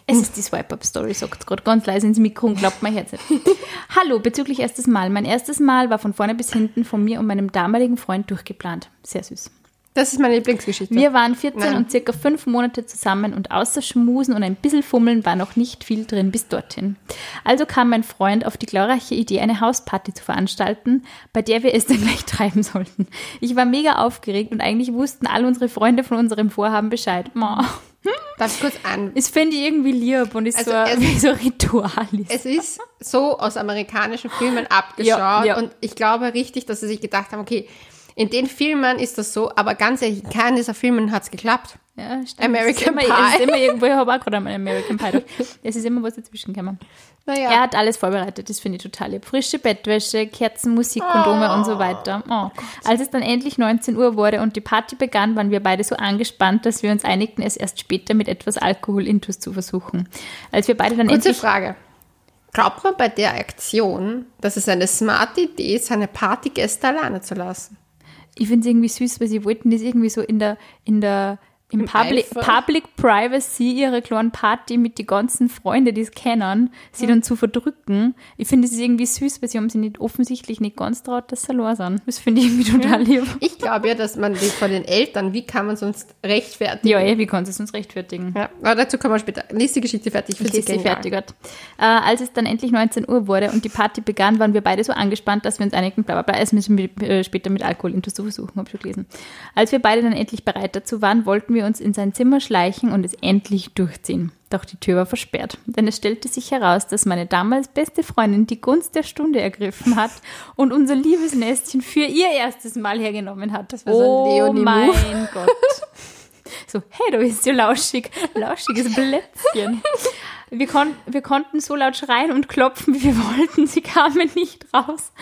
Es ist die Swipe-Up-Story, sagt gerade ganz leise ins Mikro und glaubt mein Herz nicht. Hallo, bezüglich erstes Mal. Mein erstes Mal war von vorne bis hinten von mir und meinem damaligen Freund durchgeplant. Sehr süß. Das ist meine Lieblingsgeschichte. Wir waren 14 Nein. und circa fünf Monate zusammen und außer Schmusen und ein bisschen Fummeln war noch nicht viel drin bis dorthin. Also kam mein Freund auf die glorreiche Idee, eine Hausparty zu veranstalten, bei der wir es dann gleich treiben sollten. Ich war mega aufgeregt und eigentlich wussten all unsere Freunde von unserem Vorhaben Bescheid. Ma, Darf ich kurz an? Das finde ich irgendwie lieb und ist Also so, es- wie so ein Ritual ist. Es ist so aus amerikanischen Filmen abgeschaut Ja, ja. und ich glaube richtig, dass sie sich gedacht haben, okay, in den Filmen ist das so, aber ganz ehrlich, in keinem dieser Filmen hat es geklappt. Ja, stimmt. American es ist immer, Pie. Es ist immer irgendwo, ich habe auch gerade einmal American Pie. Es ist immer was dazwischen gekommen. Naja, Er hat alles vorbereitet, das finde ich total lieb. Frische Bettwäsche, Kerzen, Musik, Kondome und so weiter. Oh. Als es dann endlich 19 Uhr wurde und die Party begann, waren wir beide so angespannt, dass wir uns einigten, es erst später mit etwas Alkohol intus zu versuchen. Als wir beide dann kurze endlich... Frage. glaubt man bei der Aktion, dass es eine smarte Idee ist, seine Partygäste alleine zu lassen? Ich finde es irgendwie süß, weil sie wollten das irgendwie so in der, in der, im, Im Public. Public Privacy ihre kleinen Party mit den ganzen Freunden, die es kennen, sie dann zu verdrücken. Ich finde es ist irgendwie süß, weil sie haben sie nicht offensichtlich nicht ganz traut, dass sie allein sind. Das finde ich irgendwie total lieb. Ich glaube ja, dass man die von den Eltern, wie kann man sonst rechtfertigen? Ja, eh, wie kann es uns rechtfertigen? Ja, aber dazu kommen wir später. Die Geschichte fertig. Ich sie lese sie fertig. Äh, als es dann endlich 19 Uhr wurde und die Party begann, waren wir beide so angespannt, dass wir uns einigten, bla bla bla, es müssen wir äh, später mit Alkohol zu versuchen, habe ich schon gelesen. Als wir beide dann endlich bereit dazu waren, wollten wir uns in sein Zimmer schleichen und es endlich durchziehen. Doch die Tür war versperrt, denn es stellte sich heraus, dass meine damals beste Freundin die Gunst der Stunde ergriffen hat und unser liebes Nestchen für ihr erstes Mal hergenommen hat. Das war so ein oh Leonie-Move. mein Gott. So, hey, du bist so lauschig. Lauschiges Blätzchen. Wir, kon wir konnten so laut schreien und klopfen, wie wir wollten. Sie kamen nicht raus.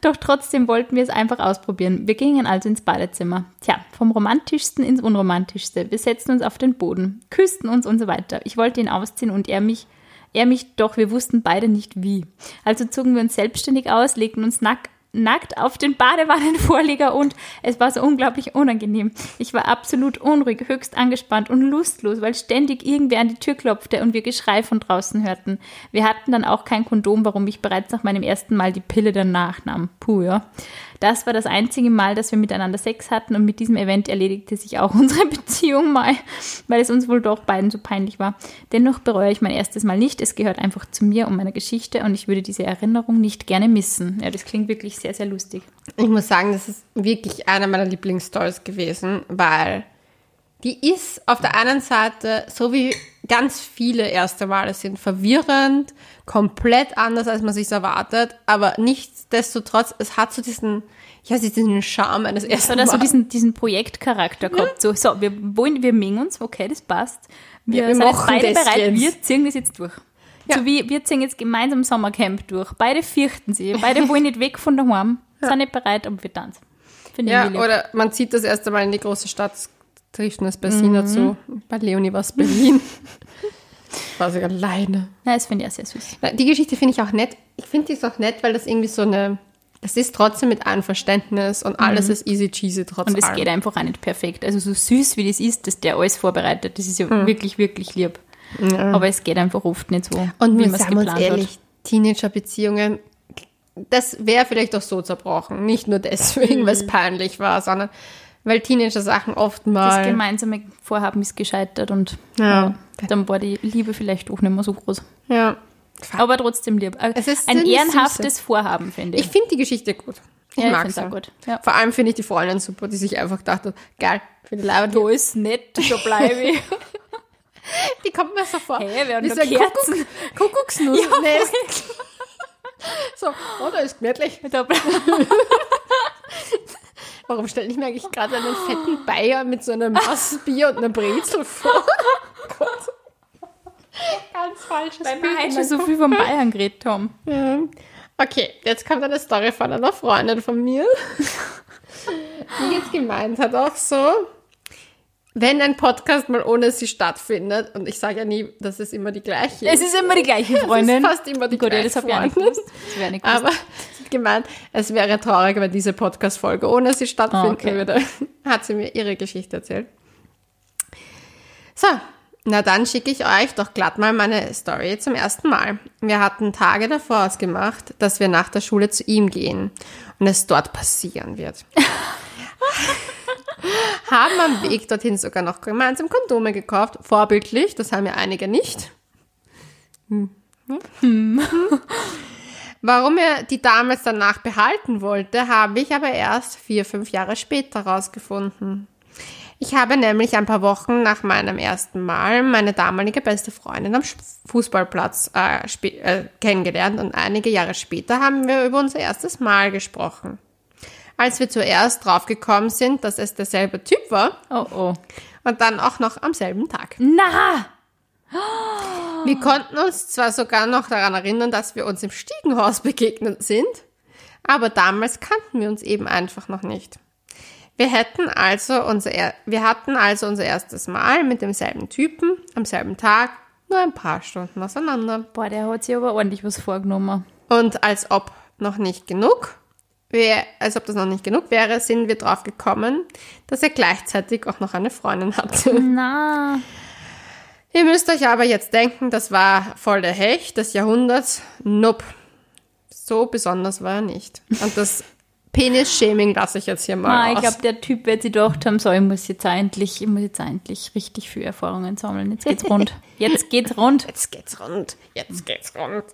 Doch trotzdem wollten wir es einfach ausprobieren. Wir gingen also ins Badezimmer. Tja, vom romantischsten ins unromantischste. Wir setzten uns auf den Boden, küssten uns und so weiter. Ich wollte ihn ausziehen und er mich, er mich, doch wir wussten beide nicht wie. Also zogen wir uns selbstständig aus, legten uns nack nackt auf den Badewannenvorleger und es war so unglaublich unangenehm. Ich war absolut unruhig, höchst angespannt und lustlos, weil ständig irgendwer an die Tür klopfte und wir Geschrei von draußen hörten. Wir hatten dann auch kein Kondom, warum ich bereits nach meinem ersten Mal die Pille danach nahm. Puh, ja. Das war das einzige Mal, dass wir miteinander Sex hatten und mit diesem Event erledigte sich auch unsere Beziehung mal, weil es uns wohl doch beiden so peinlich war. Dennoch bereue ich mein erstes Mal nicht. Es gehört einfach zu mir und meiner Geschichte und ich würde diese Erinnerung nicht gerne missen. Ja, das klingt wirklich sehr, sehr lustig. Ich muss sagen, das ist wirklich einer meiner Lieblingsstories gewesen, weil die ist auf der einen Seite, so wie ganz viele erste Male sind, verwirrend, komplett anders, als man sich erwartet, aber nichtsdestotrotz, es hat so diesen, ich weiß nicht, diesen Charme eines Es ersten also Mal. diesen, diesen Projektcharakter gehabt. So, so, wir wollen, wir mengen uns, okay, das passt. Wir, Ja, wir sind beide das bereit, jetzt. wir ziehen das jetzt durch. Ja. So wie wir ziehen jetzt gemeinsam Sommercamp durch. Beide fürchten sie, beide wollen nicht weg von daheim, sind nicht bereit, aber wir tanzen. Finde Ja, oder man zieht das erste Mal in die große Stadt, trifft das Bessiner Mhm. zu. Bei Leonie war es Berlin. war sie alleine. Nein, das finde ich auch sehr süß. Na, Die Geschichte finde ich auch nett. Ich finde die auch nett, weil das irgendwie so eine, das ist trotzdem mit Einverständnis und alles ist easy cheesy trotz Mhm. Und es geht einfach auch nicht perfekt. Also so süß wie das ist, dass der alles vorbereitet, das ist ja wirklich, wirklich lieb. Aber es geht einfach oft nicht so, Und wie wir man es sagen uns ehrlich. Teenager-Beziehungen, das wäre vielleicht auch so zerbrochen. Nicht nur deswegen, weil es peinlich war, sondern weil Teenager-Sachen Das oftmal. gemeinsame Vorhaben ist gescheitert und Ja. ja, dann war die Liebe vielleicht auch nicht mehr so groß. Ja. Aber trotzdem lieb. Äh, Es ist Ein ehrenhaftes Vorhaben, finde ich. Ich finde die Geschichte gut. Ich Ja, mag sie. auch gut, ja. Vor allem finde ich die Freundin super, die sich einfach dachte, geil, für die Leibern. da ist nett, da bleibe ich. Die kommt mir so vor. Hey, wir haben ein Kerzen. Kuckuck, Kuckucksnussnest. so, oh, da ist gemütlich. Warum stelle ich mir eigentlich gerade einen fetten Bayer mit so einem Maß Bier und einer Brezel vor? Gott. Ganz falsches Weil Bild heute schon so viel von Bayern geredet haben. Ja. Okay, jetzt kommt eine Story von einer Freundin von mir, die jetzt gemeint hat auch so, wenn ein Podcast mal ohne sie stattfindet, und ich sage ja nie, dass es immer die gleiche Es ist immer die gleiche Freundin. Es ist fast immer die Gut, gleiche das habe ich nicht gewusst. Das wäre nicht gewusst. aber gemeint, es wäre traurig, wenn diese Podcast-Folge ohne sie stattfinden Ah, okay. würde. Hat sie mir ihre Geschichte erzählt. So, na dann schicke ich euch doch glatt mal meine Story zum ersten Mal. Wir hatten Tage davor ausgemacht, dass wir nach der Schule zu ihm gehen und es dort passieren wird. haben am Weg dorthin sogar noch gemeinsam Kondome gekauft. Vorbildlich, das haben ja einige nicht. Warum er die damals danach behalten wollte, habe ich aber erst vier, fünf Jahre später herausgefunden. Ich habe nämlich ein paar Wochen nach meinem ersten Mal meine damalige beste Freundin am Fußballplatz äh, äh, kennengelernt und einige Jahre später haben wir über unser erstes Mal gesprochen. Als wir zuerst draufgekommen sind, dass es derselbe Typ war Oh, oh. und dann auch noch am selben Tag. Na! Wir konnten uns zwar sogar noch daran erinnern, dass wir uns im Stiegenhaus begegnet sind, aber damals kannten wir uns eben einfach noch nicht. Wir hätten also unser, er- wir hatten also unser erstes Mal mit demselben Typen am selben Tag, nur ein paar Stunden auseinander. Boah, der hat sich aber ordentlich was vorgenommen. Und als ob noch nicht genug, wär, als ob das noch nicht genug wäre, sind wir drauf gekommen, dass er gleichzeitig auch noch eine Freundin hatte. Na, Ihr müsst euch aber jetzt denken, das war voll der Hecht des Jahrhunderts. Nope. So besonders war er nicht. Und das Penis-Shaming lasse ich jetzt hier mal ah, ich glaube, der Typ wird sich gedacht haben, so, ich muss jetzt endlich, ich muss jetzt endlich richtig viel Erfahrungen sammeln. Jetzt geht's rund. Jetzt geht's rund. Jetzt geht's rund. Jetzt geht's rund.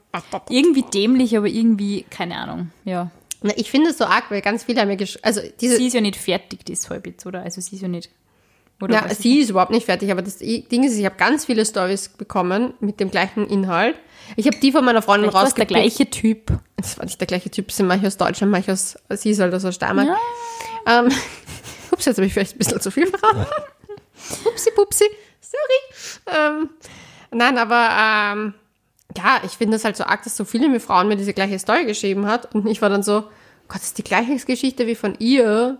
Irgendwie dämlich, aber irgendwie, keine Ahnung. Ja. Na, Ich finde es so arg, weil ganz viele haben mir gesch Also diese, Sie ist ja nicht fertig, die ist halb jetzt, oder? Also sie ist ja nicht. Oder ja, was? sie ist überhaupt nicht fertig, aber das Ding ist, ich habe ganz viele Stories bekommen mit dem gleichen Inhalt. Ich habe die von meiner Freundin Vielleicht war's der rausgepickt. gleiche Typ. Das war nicht der gleiche Typ, sind manche aus Deutschland, manche aus, sie ist halt aus Steiermark. Ähm, ups, jetzt habe ich vielleicht ein bisschen zu viel verraten. Upsi, pupsi, sorry. Ähm, nein, aber ähm, ja, ich finde es halt so arg, dass so viele mir Frauen mir diese gleiche Story geschrieben hat und ich war dann so, Gott, das ist die gleiche Geschichte wie von ihr.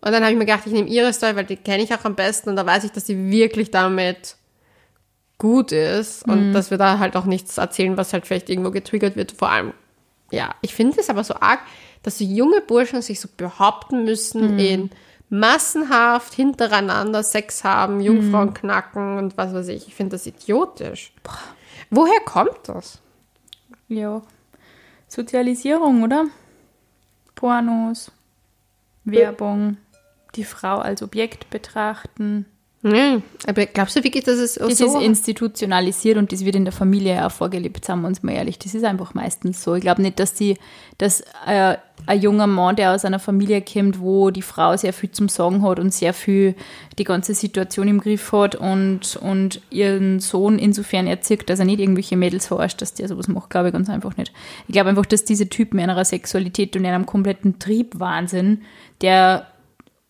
Und dann habe ich mir gedacht, ich nehme ihre Story, weil die kenne ich auch am besten und da weiß ich, dass sie wirklich damit gut ist und dass wir da halt auch nichts erzählen, was halt vielleicht irgendwo getriggert wird. Vor allem, ja, ich finde es aber so arg, dass so junge Burschen sich so behaupten müssen in massenhaft hintereinander Sex haben, Jungfrauen knacken und was weiß ich. Ich finde das idiotisch. Woher kommt das? Ja. Sozialisierung, oder? Pornos, Werbung, die Frau als Objekt betrachten. Nee, aber glaubst du wirklich, dass es Das so ist institutionalisiert und das wird in der Familie auch vorgelebt, sagen wir uns mal ehrlich. Das ist einfach meistens so. Ich glaube nicht, dass die, dass äh, ein junger Mann, der aus einer Familie kommt, wo die Frau sehr viel zum Sagen hat und sehr viel die ganze Situation im Griff hat und, und ihren Sohn insofern erzieht, dass er nicht irgendwelche Mädels verarscht, dass der sowas macht, glaube ich ganz einfach nicht. Ich glaube einfach, dass diese Typen in einer Sexualität und in einem kompletten Triebwahnsinn, der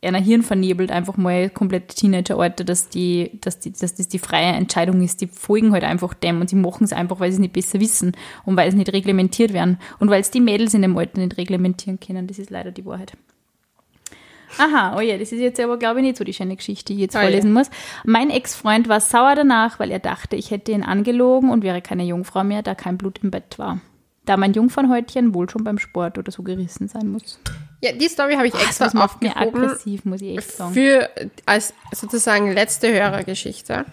einer Hirn vernebelt, einfach mal komplett Teenageralter, dass die, dass die, dass das die freie Entscheidung ist. Die folgen halt einfach dem und sie machen es einfach, weil sie es nicht besser wissen und weil es nicht reglementiert werden und weil es die Mädels in dem Alter nicht reglementieren können. Das ist leider die Wahrheit. Aha, oh ja, das ist jetzt aber, glaube ich, nicht so die schöne Geschichte, die ich jetzt Ah, vorlesen muss. Mein Ex-Freund war sauer danach, weil er dachte, ich hätte ihn angelogen und wäre keine Jungfrau mehr, da kein Blut im Bett war. Da mein Jungfernhäutchen wohl schon beim Sport oder so gerissen sein muss. Ja, die Story habe ich extra Das macht mir aufgehoben. aggressiv, muss ich echt sagen. für als sozusagen letzte Hörergeschichte,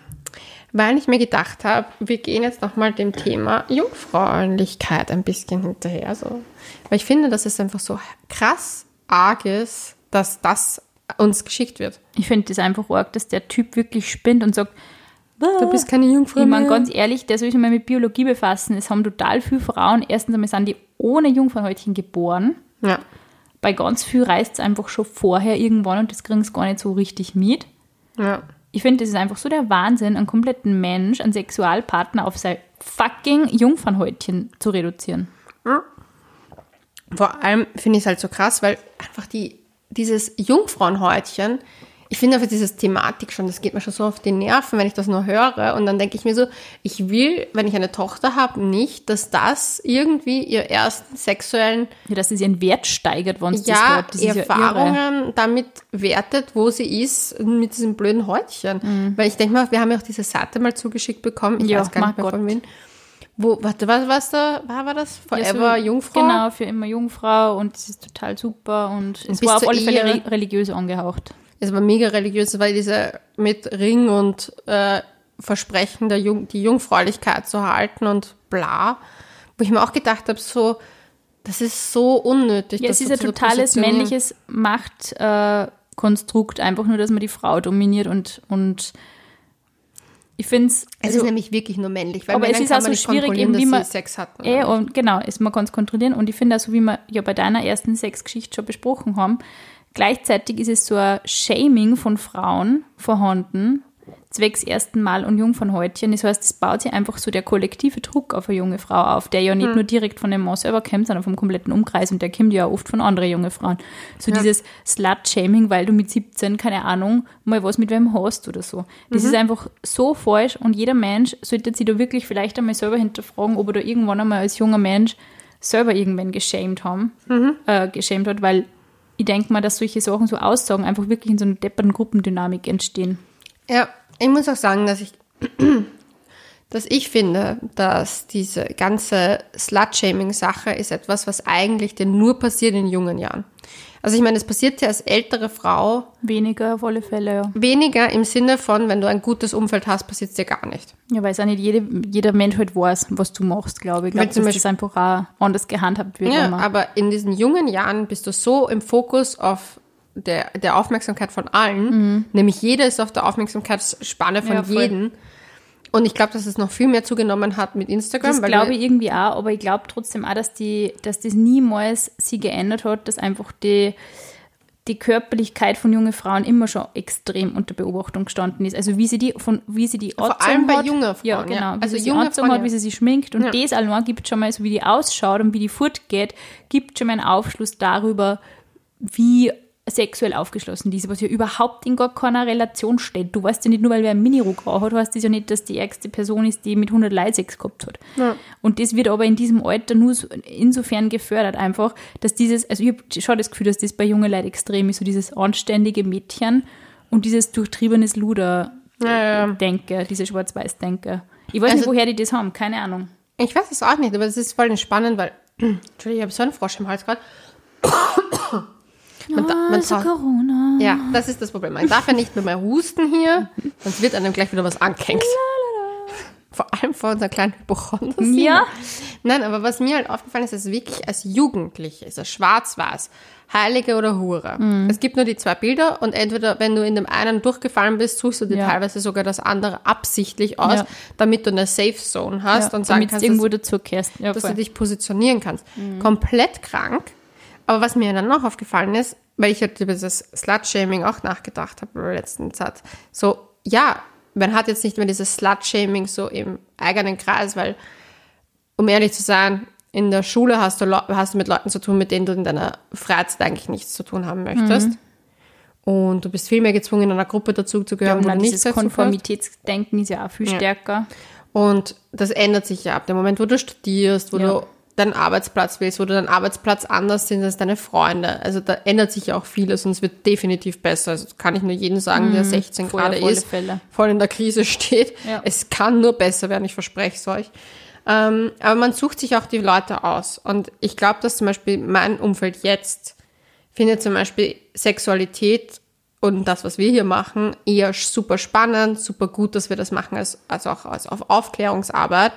weil ich mir gedacht habe, wir gehen jetzt nochmal dem Thema Jungfräulichkeit ein bisschen hinterher. So. Weil ich finde, dass es einfach so krass arg ist, dass das uns geschickt wird. Ich finde das einfach arg, dass der Typ wirklich spinnt und sagt, Du bist keine Jungfrau ich meine, ganz ehrlich, der soll sich mal mit Biologie befassen. Es haben total viele Frauen, erstens einmal sind die ohne Jungfernhäutchen geboren. Ja. Bei ganz viel reißt es einfach schon vorher irgendwann und das kriegen sie gar nicht so richtig mit. ja. Ich finde, das ist einfach so der Wahnsinn, einen kompletten Mensch, einen Sexualpartner auf sein fucking Jungfernhäutchen zu reduzieren. Vor allem finde ich es halt so krass, weil einfach die, dieses Jungfrauenhäutchen, ich finde einfach dieses Thematik schon, das geht mir schon so auf die Nerven, wenn ich das nur höre. Und dann denke ich mir so, ich will, wenn ich eine Tochter habe, nicht, dass das irgendwie ihr ersten sexuellen Ja, dass es ihren Wert steigert, wenn es ja. Das ja irre. Erfahrungen damit wertet, wo sie ist mit diesem blöden Häutchen. Weil ich denke mal, wir haben ja auch diese Seite mal zugeschickt bekommen, ich Mhm. Ja, weiß gar nicht mehr von Gott. wem. Wo, warte, was, was da, war, war das? Forever Ja, so- Jungfrau? Genau, für immer Jungfrau und das ist total super und es bis war auf alle Fälle religiös angehaucht. Es war mega religiös, weil diese mit Ring und äh, Versprechen, der Jung, die Jungfräulichkeit zu halten und bla. Wo ich mir auch gedacht habe, so, das ist so unnötig. Ja, es ist ein totales männliches Machtkonstrukt, äh, einfach nur, dass man die Frau dominiert und, und ich finde es. Es ist nämlich wirklich nur männlich, weil Aber es ist kann auch so schwierig, eben, wie man- Sex hatten. Eh, und genau, ist man ganz kontrollieren. Und ich finde auch so, wie wir ja bei deiner ersten Sexgeschichte schon besprochen haben, gleichzeitig ist es so ein Shaming von Frauen vorhanden, zwecks ersten Mal und Jungfernhäutchen. Das heißt, es baut sich einfach so der kollektive Druck auf eine junge Frau auf, der ja nicht nur direkt von dem Mann selber kommt, sondern vom kompletten Umkreis und der kommt ja oft von anderen jungen Frauen. So dieses Slut-Shaming, weil du mit 17, keine Ahnung, mal was mit wem hast oder so. Das ist einfach so falsch und jeder Mensch sollte sich da wirklich vielleicht einmal selber hinterfragen, ob er da irgendwann einmal als junger Mensch selber irgendwann geschämt haben, äh, geschämt hat, weil ich denke mal, dass solche Sachen, so Aussagen einfach wirklich in so einer depperten Gruppendynamik entstehen. Ja, ich muss auch sagen, dass ich dass ich finde, dass diese ganze Slut-Shaming-Sache ist etwas, was eigentlich denn nur passiert in jungen Jahren. Also ich meine, es passiert ja als ältere Frau Weniger auf alle Fälle, ja. weniger im Sinne von, wenn du ein gutes Umfeld hast, passiert es dir gar nicht. Ja, weil es auch nicht jede, jeder Mensch halt weiß, was du machst, glaube ich. Ich Wenn glaube, dass das einfach auch anders gehandhabt wird. Ja, immer. aber in diesen jungen Jahren bist du so im Fokus auf der, der Aufmerksamkeit von allen, nämlich jeder ist auf der Aufmerksamkeitsspanne von Mhm. Ja, voll. Und ich glaube, dass es noch viel mehr zugenommen hat mit Instagram. Das glaube ich irgendwie auch, aber ich glaube trotzdem auch, dass, die, dass das niemals sie geändert hat, dass einfach die, die Körperlichkeit von jungen Frauen immer schon extrem unter Beobachtung gestanden ist. Also wie sie die von wie sie die Vor allem bei hat. jungen Frauen, Ja, ja. genau. Wie Also sie sie junge Frauen, hat, wie ja. sie sich schminkt. Und Ja. das allein gibt schon mal, so wie die ausschaut und wie die fortgeht, gibt schon mal einen Aufschluss darüber, wie sexuell aufgeschlossen ist, was ja überhaupt in gar keiner Relation steht. Du weißt ja nicht nur, weil wer einen Minirock hat, weißt du ja nicht, dass die ärgste Person ist, die mit 100 Leuten Sex gehabt hat. Und das wird aber in diesem Alter nur so, insofern gefördert einfach, dass dieses, also ich habe schon das Gefühl, dass das bei jungen Leuten extrem ist, so dieses anständige Mädchen und dieses durchtriebenes Luder Ja, ja. Diese Schwarz-Weiß-Denke. Ich weiß Also- nicht, woher die das haben, keine Ahnung. Ich weiß es auch nicht, aber es ist voll spannend, weil, Entschuldigung, ich habe so einen Frosch im Hals gerade. Man, da- man also Corona. Ja, das ist das Problem. Man darf ja nicht mehr, husten hier, sonst wird einem gleich wieder was angehängt. Vor allem vor unserer kleinen Hypochonder. Ja. Nein, aber was mir halt aufgefallen ist, ist wirklich als Jugendliche, ist es schwarz-weiß, Heilige oder Hure. Mhm. Es gibt nur die zwei Bilder und entweder, wenn du in dem einen durchgefallen bist, suchst du dir Ja. teilweise sogar das andere absichtlich aus, Ja. damit du eine Safe Zone hast Ja, und sagen damit kannst, dass, dazu kehrst. Dass du dich positionieren kannst. Mhm. Komplett krank. Aber was mir dann noch aufgefallen ist, weil ich halt über das Slut-Shaming auch nachgedacht habe in der letzten Zeit, so, ja, man hat jetzt nicht mehr dieses Slut-Shaming so im eigenen Kreis, weil, um ehrlich zu sein, in der Schule hast du, hast du mit Leuten zu tun, mit denen du in deiner Freizeit eigentlich nichts zu tun haben möchtest. Und du bist viel mehr gezwungen, in einer Gruppe dazu zu Ja, gehören, und du nicht dieses. Konformitätsdenken ist ja auch viel Ja. stärker. Und das ändert sich ja ab dem Moment, wo du studierst, wo Ja. du deinen Arbeitsplatz willst, wo du deinen Arbeitsplatz anders sind als deine Freunde. Also da ändert sich ja auch vieles und es wird definitiv besser. Also das kann ich nur jedem sagen, der 16 Mhm. voll gerade ist, Fälle. voll in der Krise steht. Ja. Es kann nur besser werden, ich verspreche es euch. Ähm, aber man sucht sich auch die Leute aus. Und ich glaube, dass zum Beispiel mein Umfeld jetzt findet zum Beispiel Sexualität und das, was wir hier machen, eher super spannend, super gut, dass wir das machen, als, als auch als auf Aufklärungsarbeit.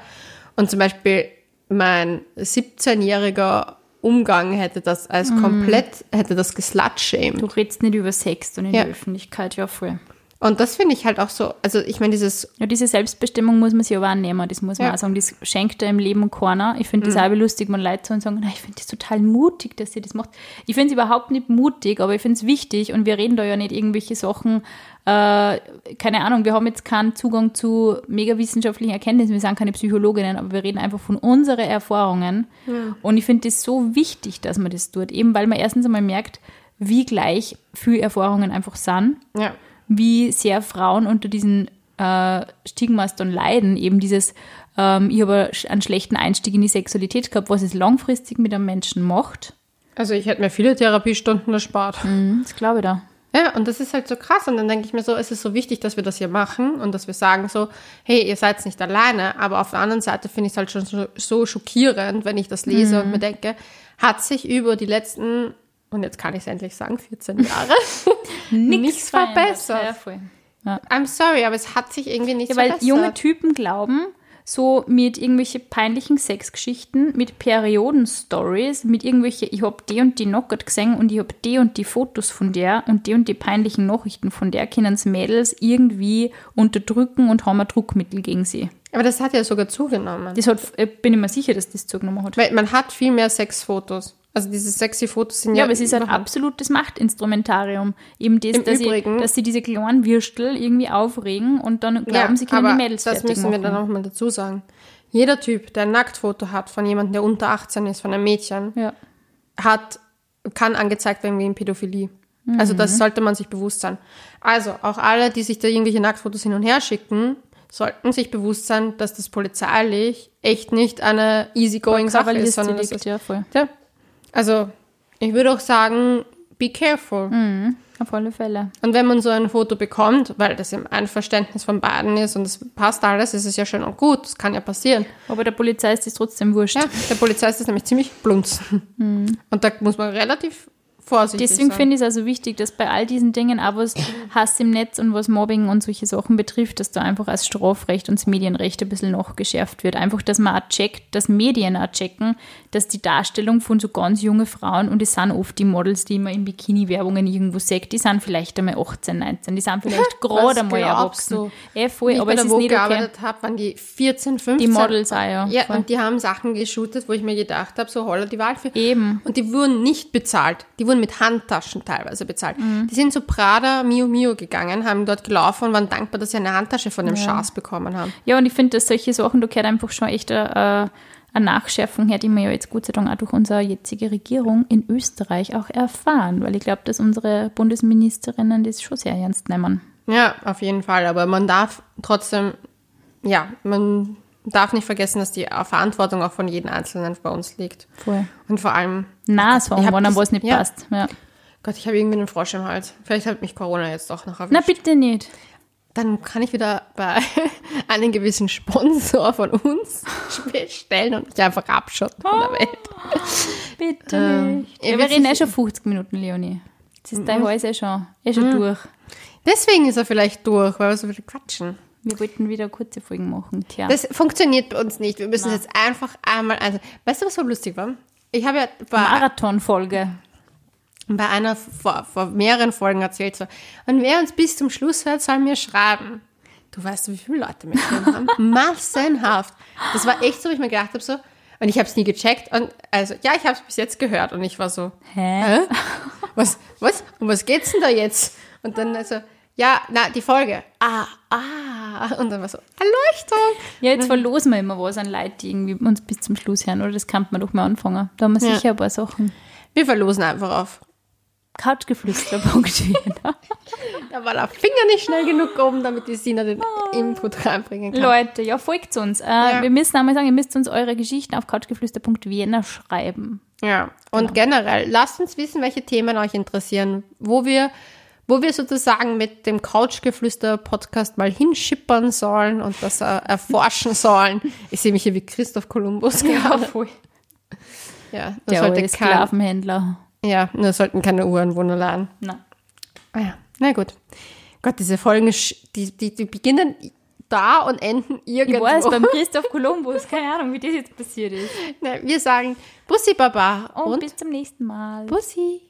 Und zum Beispiel mein 17-jähriger Umgang hätte das als komplett, hätte das geslutshamed. Du redest nicht über Sex und in Ja. der Öffentlichkeit, ja voll. Und das finde ich halt auch so, also ich meine, dieses Ja, diese Selbstbestimmung muss man sich aber auch nehmen, das muss man Ja. auch sagen. Das schenkt im Leben keiner. Ich finde das auch lustig, man Leute so und sagen, "Na, ich finde das total mutig, dass sie das macht. Ich finde es überhaupt nicht mutig, aber ich finde es wichtig und wir reden da ja nicht irgendwelche Sachen, äh, keine Ahnung, wir haben jetzt keinen Zugang zu mega wissenschaftlichen Erkenntnissen, wir sind keine Psychologinnen, aber wir reden einfach von unseren Erfahrungen. Und ich finde das so wichtig, dass man das tut, eben weil man erstens einmal merkt, wie gleich viele Erfahrungen einfach sind ja, wie sehr Frauen unter diesen äh, Stigmas dann leiden. Eben dieses, ähm, ich habe einen schlechten Einstieg in die Sexualität gehabt, was es langfristig mit einem Menschen macht. also ich hätte mir viele Therapiestunden erspart. Mhm, das glaube ich da. Ja, und das ist halt so krass. Und dann denke ich mir so, es ist so wichtig, dass wir das hier machen und dass wir sagen so, hey, ihr seid nicht alleine. Aber auf der anderen Seite finde ich es halt schon so, so schockierend, wenn ich das lese Mhm. und mir denke, hat sich über die letzten, und jetzt kann ich es endlich sagen, 14 Jahre, nichts verbessert. Ja. I'm sorry, aber es hat sich irgendwie nichts Ja, weil verbessert. junge Typen glauben, so mit irgendwelche peinlichen Sexgeschichten, mit Perioden-Stories, mit irgendwelche, ich hab die und die Knockert gesehen und ich hab die und die Fotos von der und die und die peinlichen Nachrichten von der, können Mädels irgendwie unterdrücken und haben ein Druckmittel gegen sie. aber das hat ja sogar zugenommen. Das hat, äh, bin ich mir sicher, dass das zugenommen hat. Weil man hat viel mehr Sexfotos. Also diese sexy Fotos sind ja. Ja, aber es ist ein absolutes Machtinstrumentarium. Eben das, Im dass, Übrigen- sie, dass sie diese kleinen Würstel irgendwie aufregen und dann glauben, sie können aber die Mädels das müssen wir machen. dann auch mal dazu sagen. Jeder Typ, der ein Nacktfoto hat von jemandem, der unter 18 ist, von einem Mädchen, ja. hat, kann angezeigt werden wegen Pädophilie. Also das Mhm. sollte man sich bewusst sein. Also auch alle, die sich da irgendwelche Nacktfotos hin und her schicken, sollten sich bewusst sein, dass das polizeilich echt nicht eine easygoing Sache ist, sondern das ist ja, voll. ja. Also, ich würde auch sagen, be careful. Mhm. Auf alle Fälle. Und wenn man so ein Foto bekommt, weil das im Einverständnis von beiden ist und es passt alles, ist es ja schön und gut. Das kann ja passieren. Aber der Polizei ist das trotzdem wurscht. Ja, der Polizei ist das nämlich ziemlich blunzen. Und da muss man relativ vorsichtig Deswegen finde ich es also wichtig, dass bei all diesen Dingen, auch was Hass im Netz und was Mobbing und solche Sachen betrifft, dass da einfach als Strafrecht und das Medienrecht ein bisschen nachgeschärft wird. Einfach, dass man auch checkt, dass Medien auch checken, dass die Darstellung von so ganz jungen Frauen, und es sind oft die Models, die man in Bikini-Werbungen irgendwo sagt, die sind vielleicht einmal 18, 19, die sind vielleicht gerade einmal erwachsen. du? Eh, voll, Wie ich aber es ist nicht okay. gearbeitet habe, waren die 14, 15. Die Models auch, ja. Ja, voll. und die haben Sachen geshootet, wo ich mir gedacht habe, so holla die Wahl für. Eben. Und die wurden nicht bezahlt. Die wurden mit Handtaschen teilweise bezahlt. Mhm. Die sind zu Prada Mio Mio gegangen, haben dort gelaufen und waren dankbar, dass sie eine Handtasche von dem Schaß bekommen haben. Ja, und ich finde, dass solche Sachen, da gehört einfach schon echt eine, eine Nachschärfung her, die wir ja jetzt Gott sei Dank auch durch unsere jetzige Regierung in Österreich auch erfahren, weil ich glaube, dass unsere Bundesministerinnen das schon sehr ernst nehmen. Ja, auf jeden Fall. Aber man darf trotzdem, ja, man darf nicht vergessen, dass die Verantwortung auch von jedem Einzelnen bei uns liegt. Voll. Und vor allem, Na, hab wenn einem das- was nicht ja. passt. Ja. Gott, ich habe irgendwie einen Frosch im Hals. Vielleicht hat mich Corona jetzt doch noch erwischt. Na, bitte nicht. Dann kann ich wieder bei einem gewissen Sponsor von uns bestellen und mich einfach abschotten von der Welt. Bitte Ähm, nicht. Ja, wir reden eh es- schon 50 Minuten, Leonie. Jetzt ist dein Hals eh schon, eh schon durch. Deswegen ist er vielleicht durch, weil wir so viel quatschen. Wir wollten wieder kurze Folgen machen. Tja. Das funktioniert bei uns nicht. Wir müssen es jetzt einfach einmal. Also, weißt du, was so lustig war? Ich habe ja bei, Marathonfolge. bei einer vor, vor mehreren Folgen erzählt so, und wer uns bis zum Schluss hört, soll mir schreiben. Du weißt, wie viele Leute mir haben? Massenhaft. Das war echt so, wo ich mir gedacht habe so, und ich habe es nie gecheckt und also ja, ich habe es bis jetzt gehört und ich war so, Hä? Hä? Was, was? Um was geht's denn da jetzt? Und dann also, ja, na, die Folge. Ah, ah. Und dann war so, Erleuchtung. Ja, jetzt verlosen wir immer was an Leute, die irgendwie uns bis zum Schluss hören, oder? Das kann man doch mal anfangen. Da haben wir Ja. sicher ein paar Sachen. Wir verlosen einfach auf. Couchgeflüster.wien. Da war der Finger nicht schnell genug oben, damit die Sina den Input reinbringen kann. Leute, ja, folgt uns. Äh, Wir müssen einmal sagen, ihr müsst uns eure Geschichten auf couchgeflüster.wiener schreiben. Ja, und generell, lasst uns wissen, welche Themen euch interessieren, wo wir, wo wir sozusagen mit dem Couchgeflüster-Podcast mal hinschippern sollen und das äh, erforschen sollen. Ich sehe mich hier wie Christoph Kolumbus voll. Ja, nur Der sollte kein, Sklavenhändler. ja, nur sollten keine Uhrenwohner laden. Na. Ah ja, na gut. Gott, diese Folgen, die, die, die beginnen da und enden Ich irgendwo. weiß, beim Christoph Kolumbus, keine Ahnung, wie das jetzt passiert ist. Na, wir sagen Bussi Baba Und, und bis zum nächsten Mal. Bussi.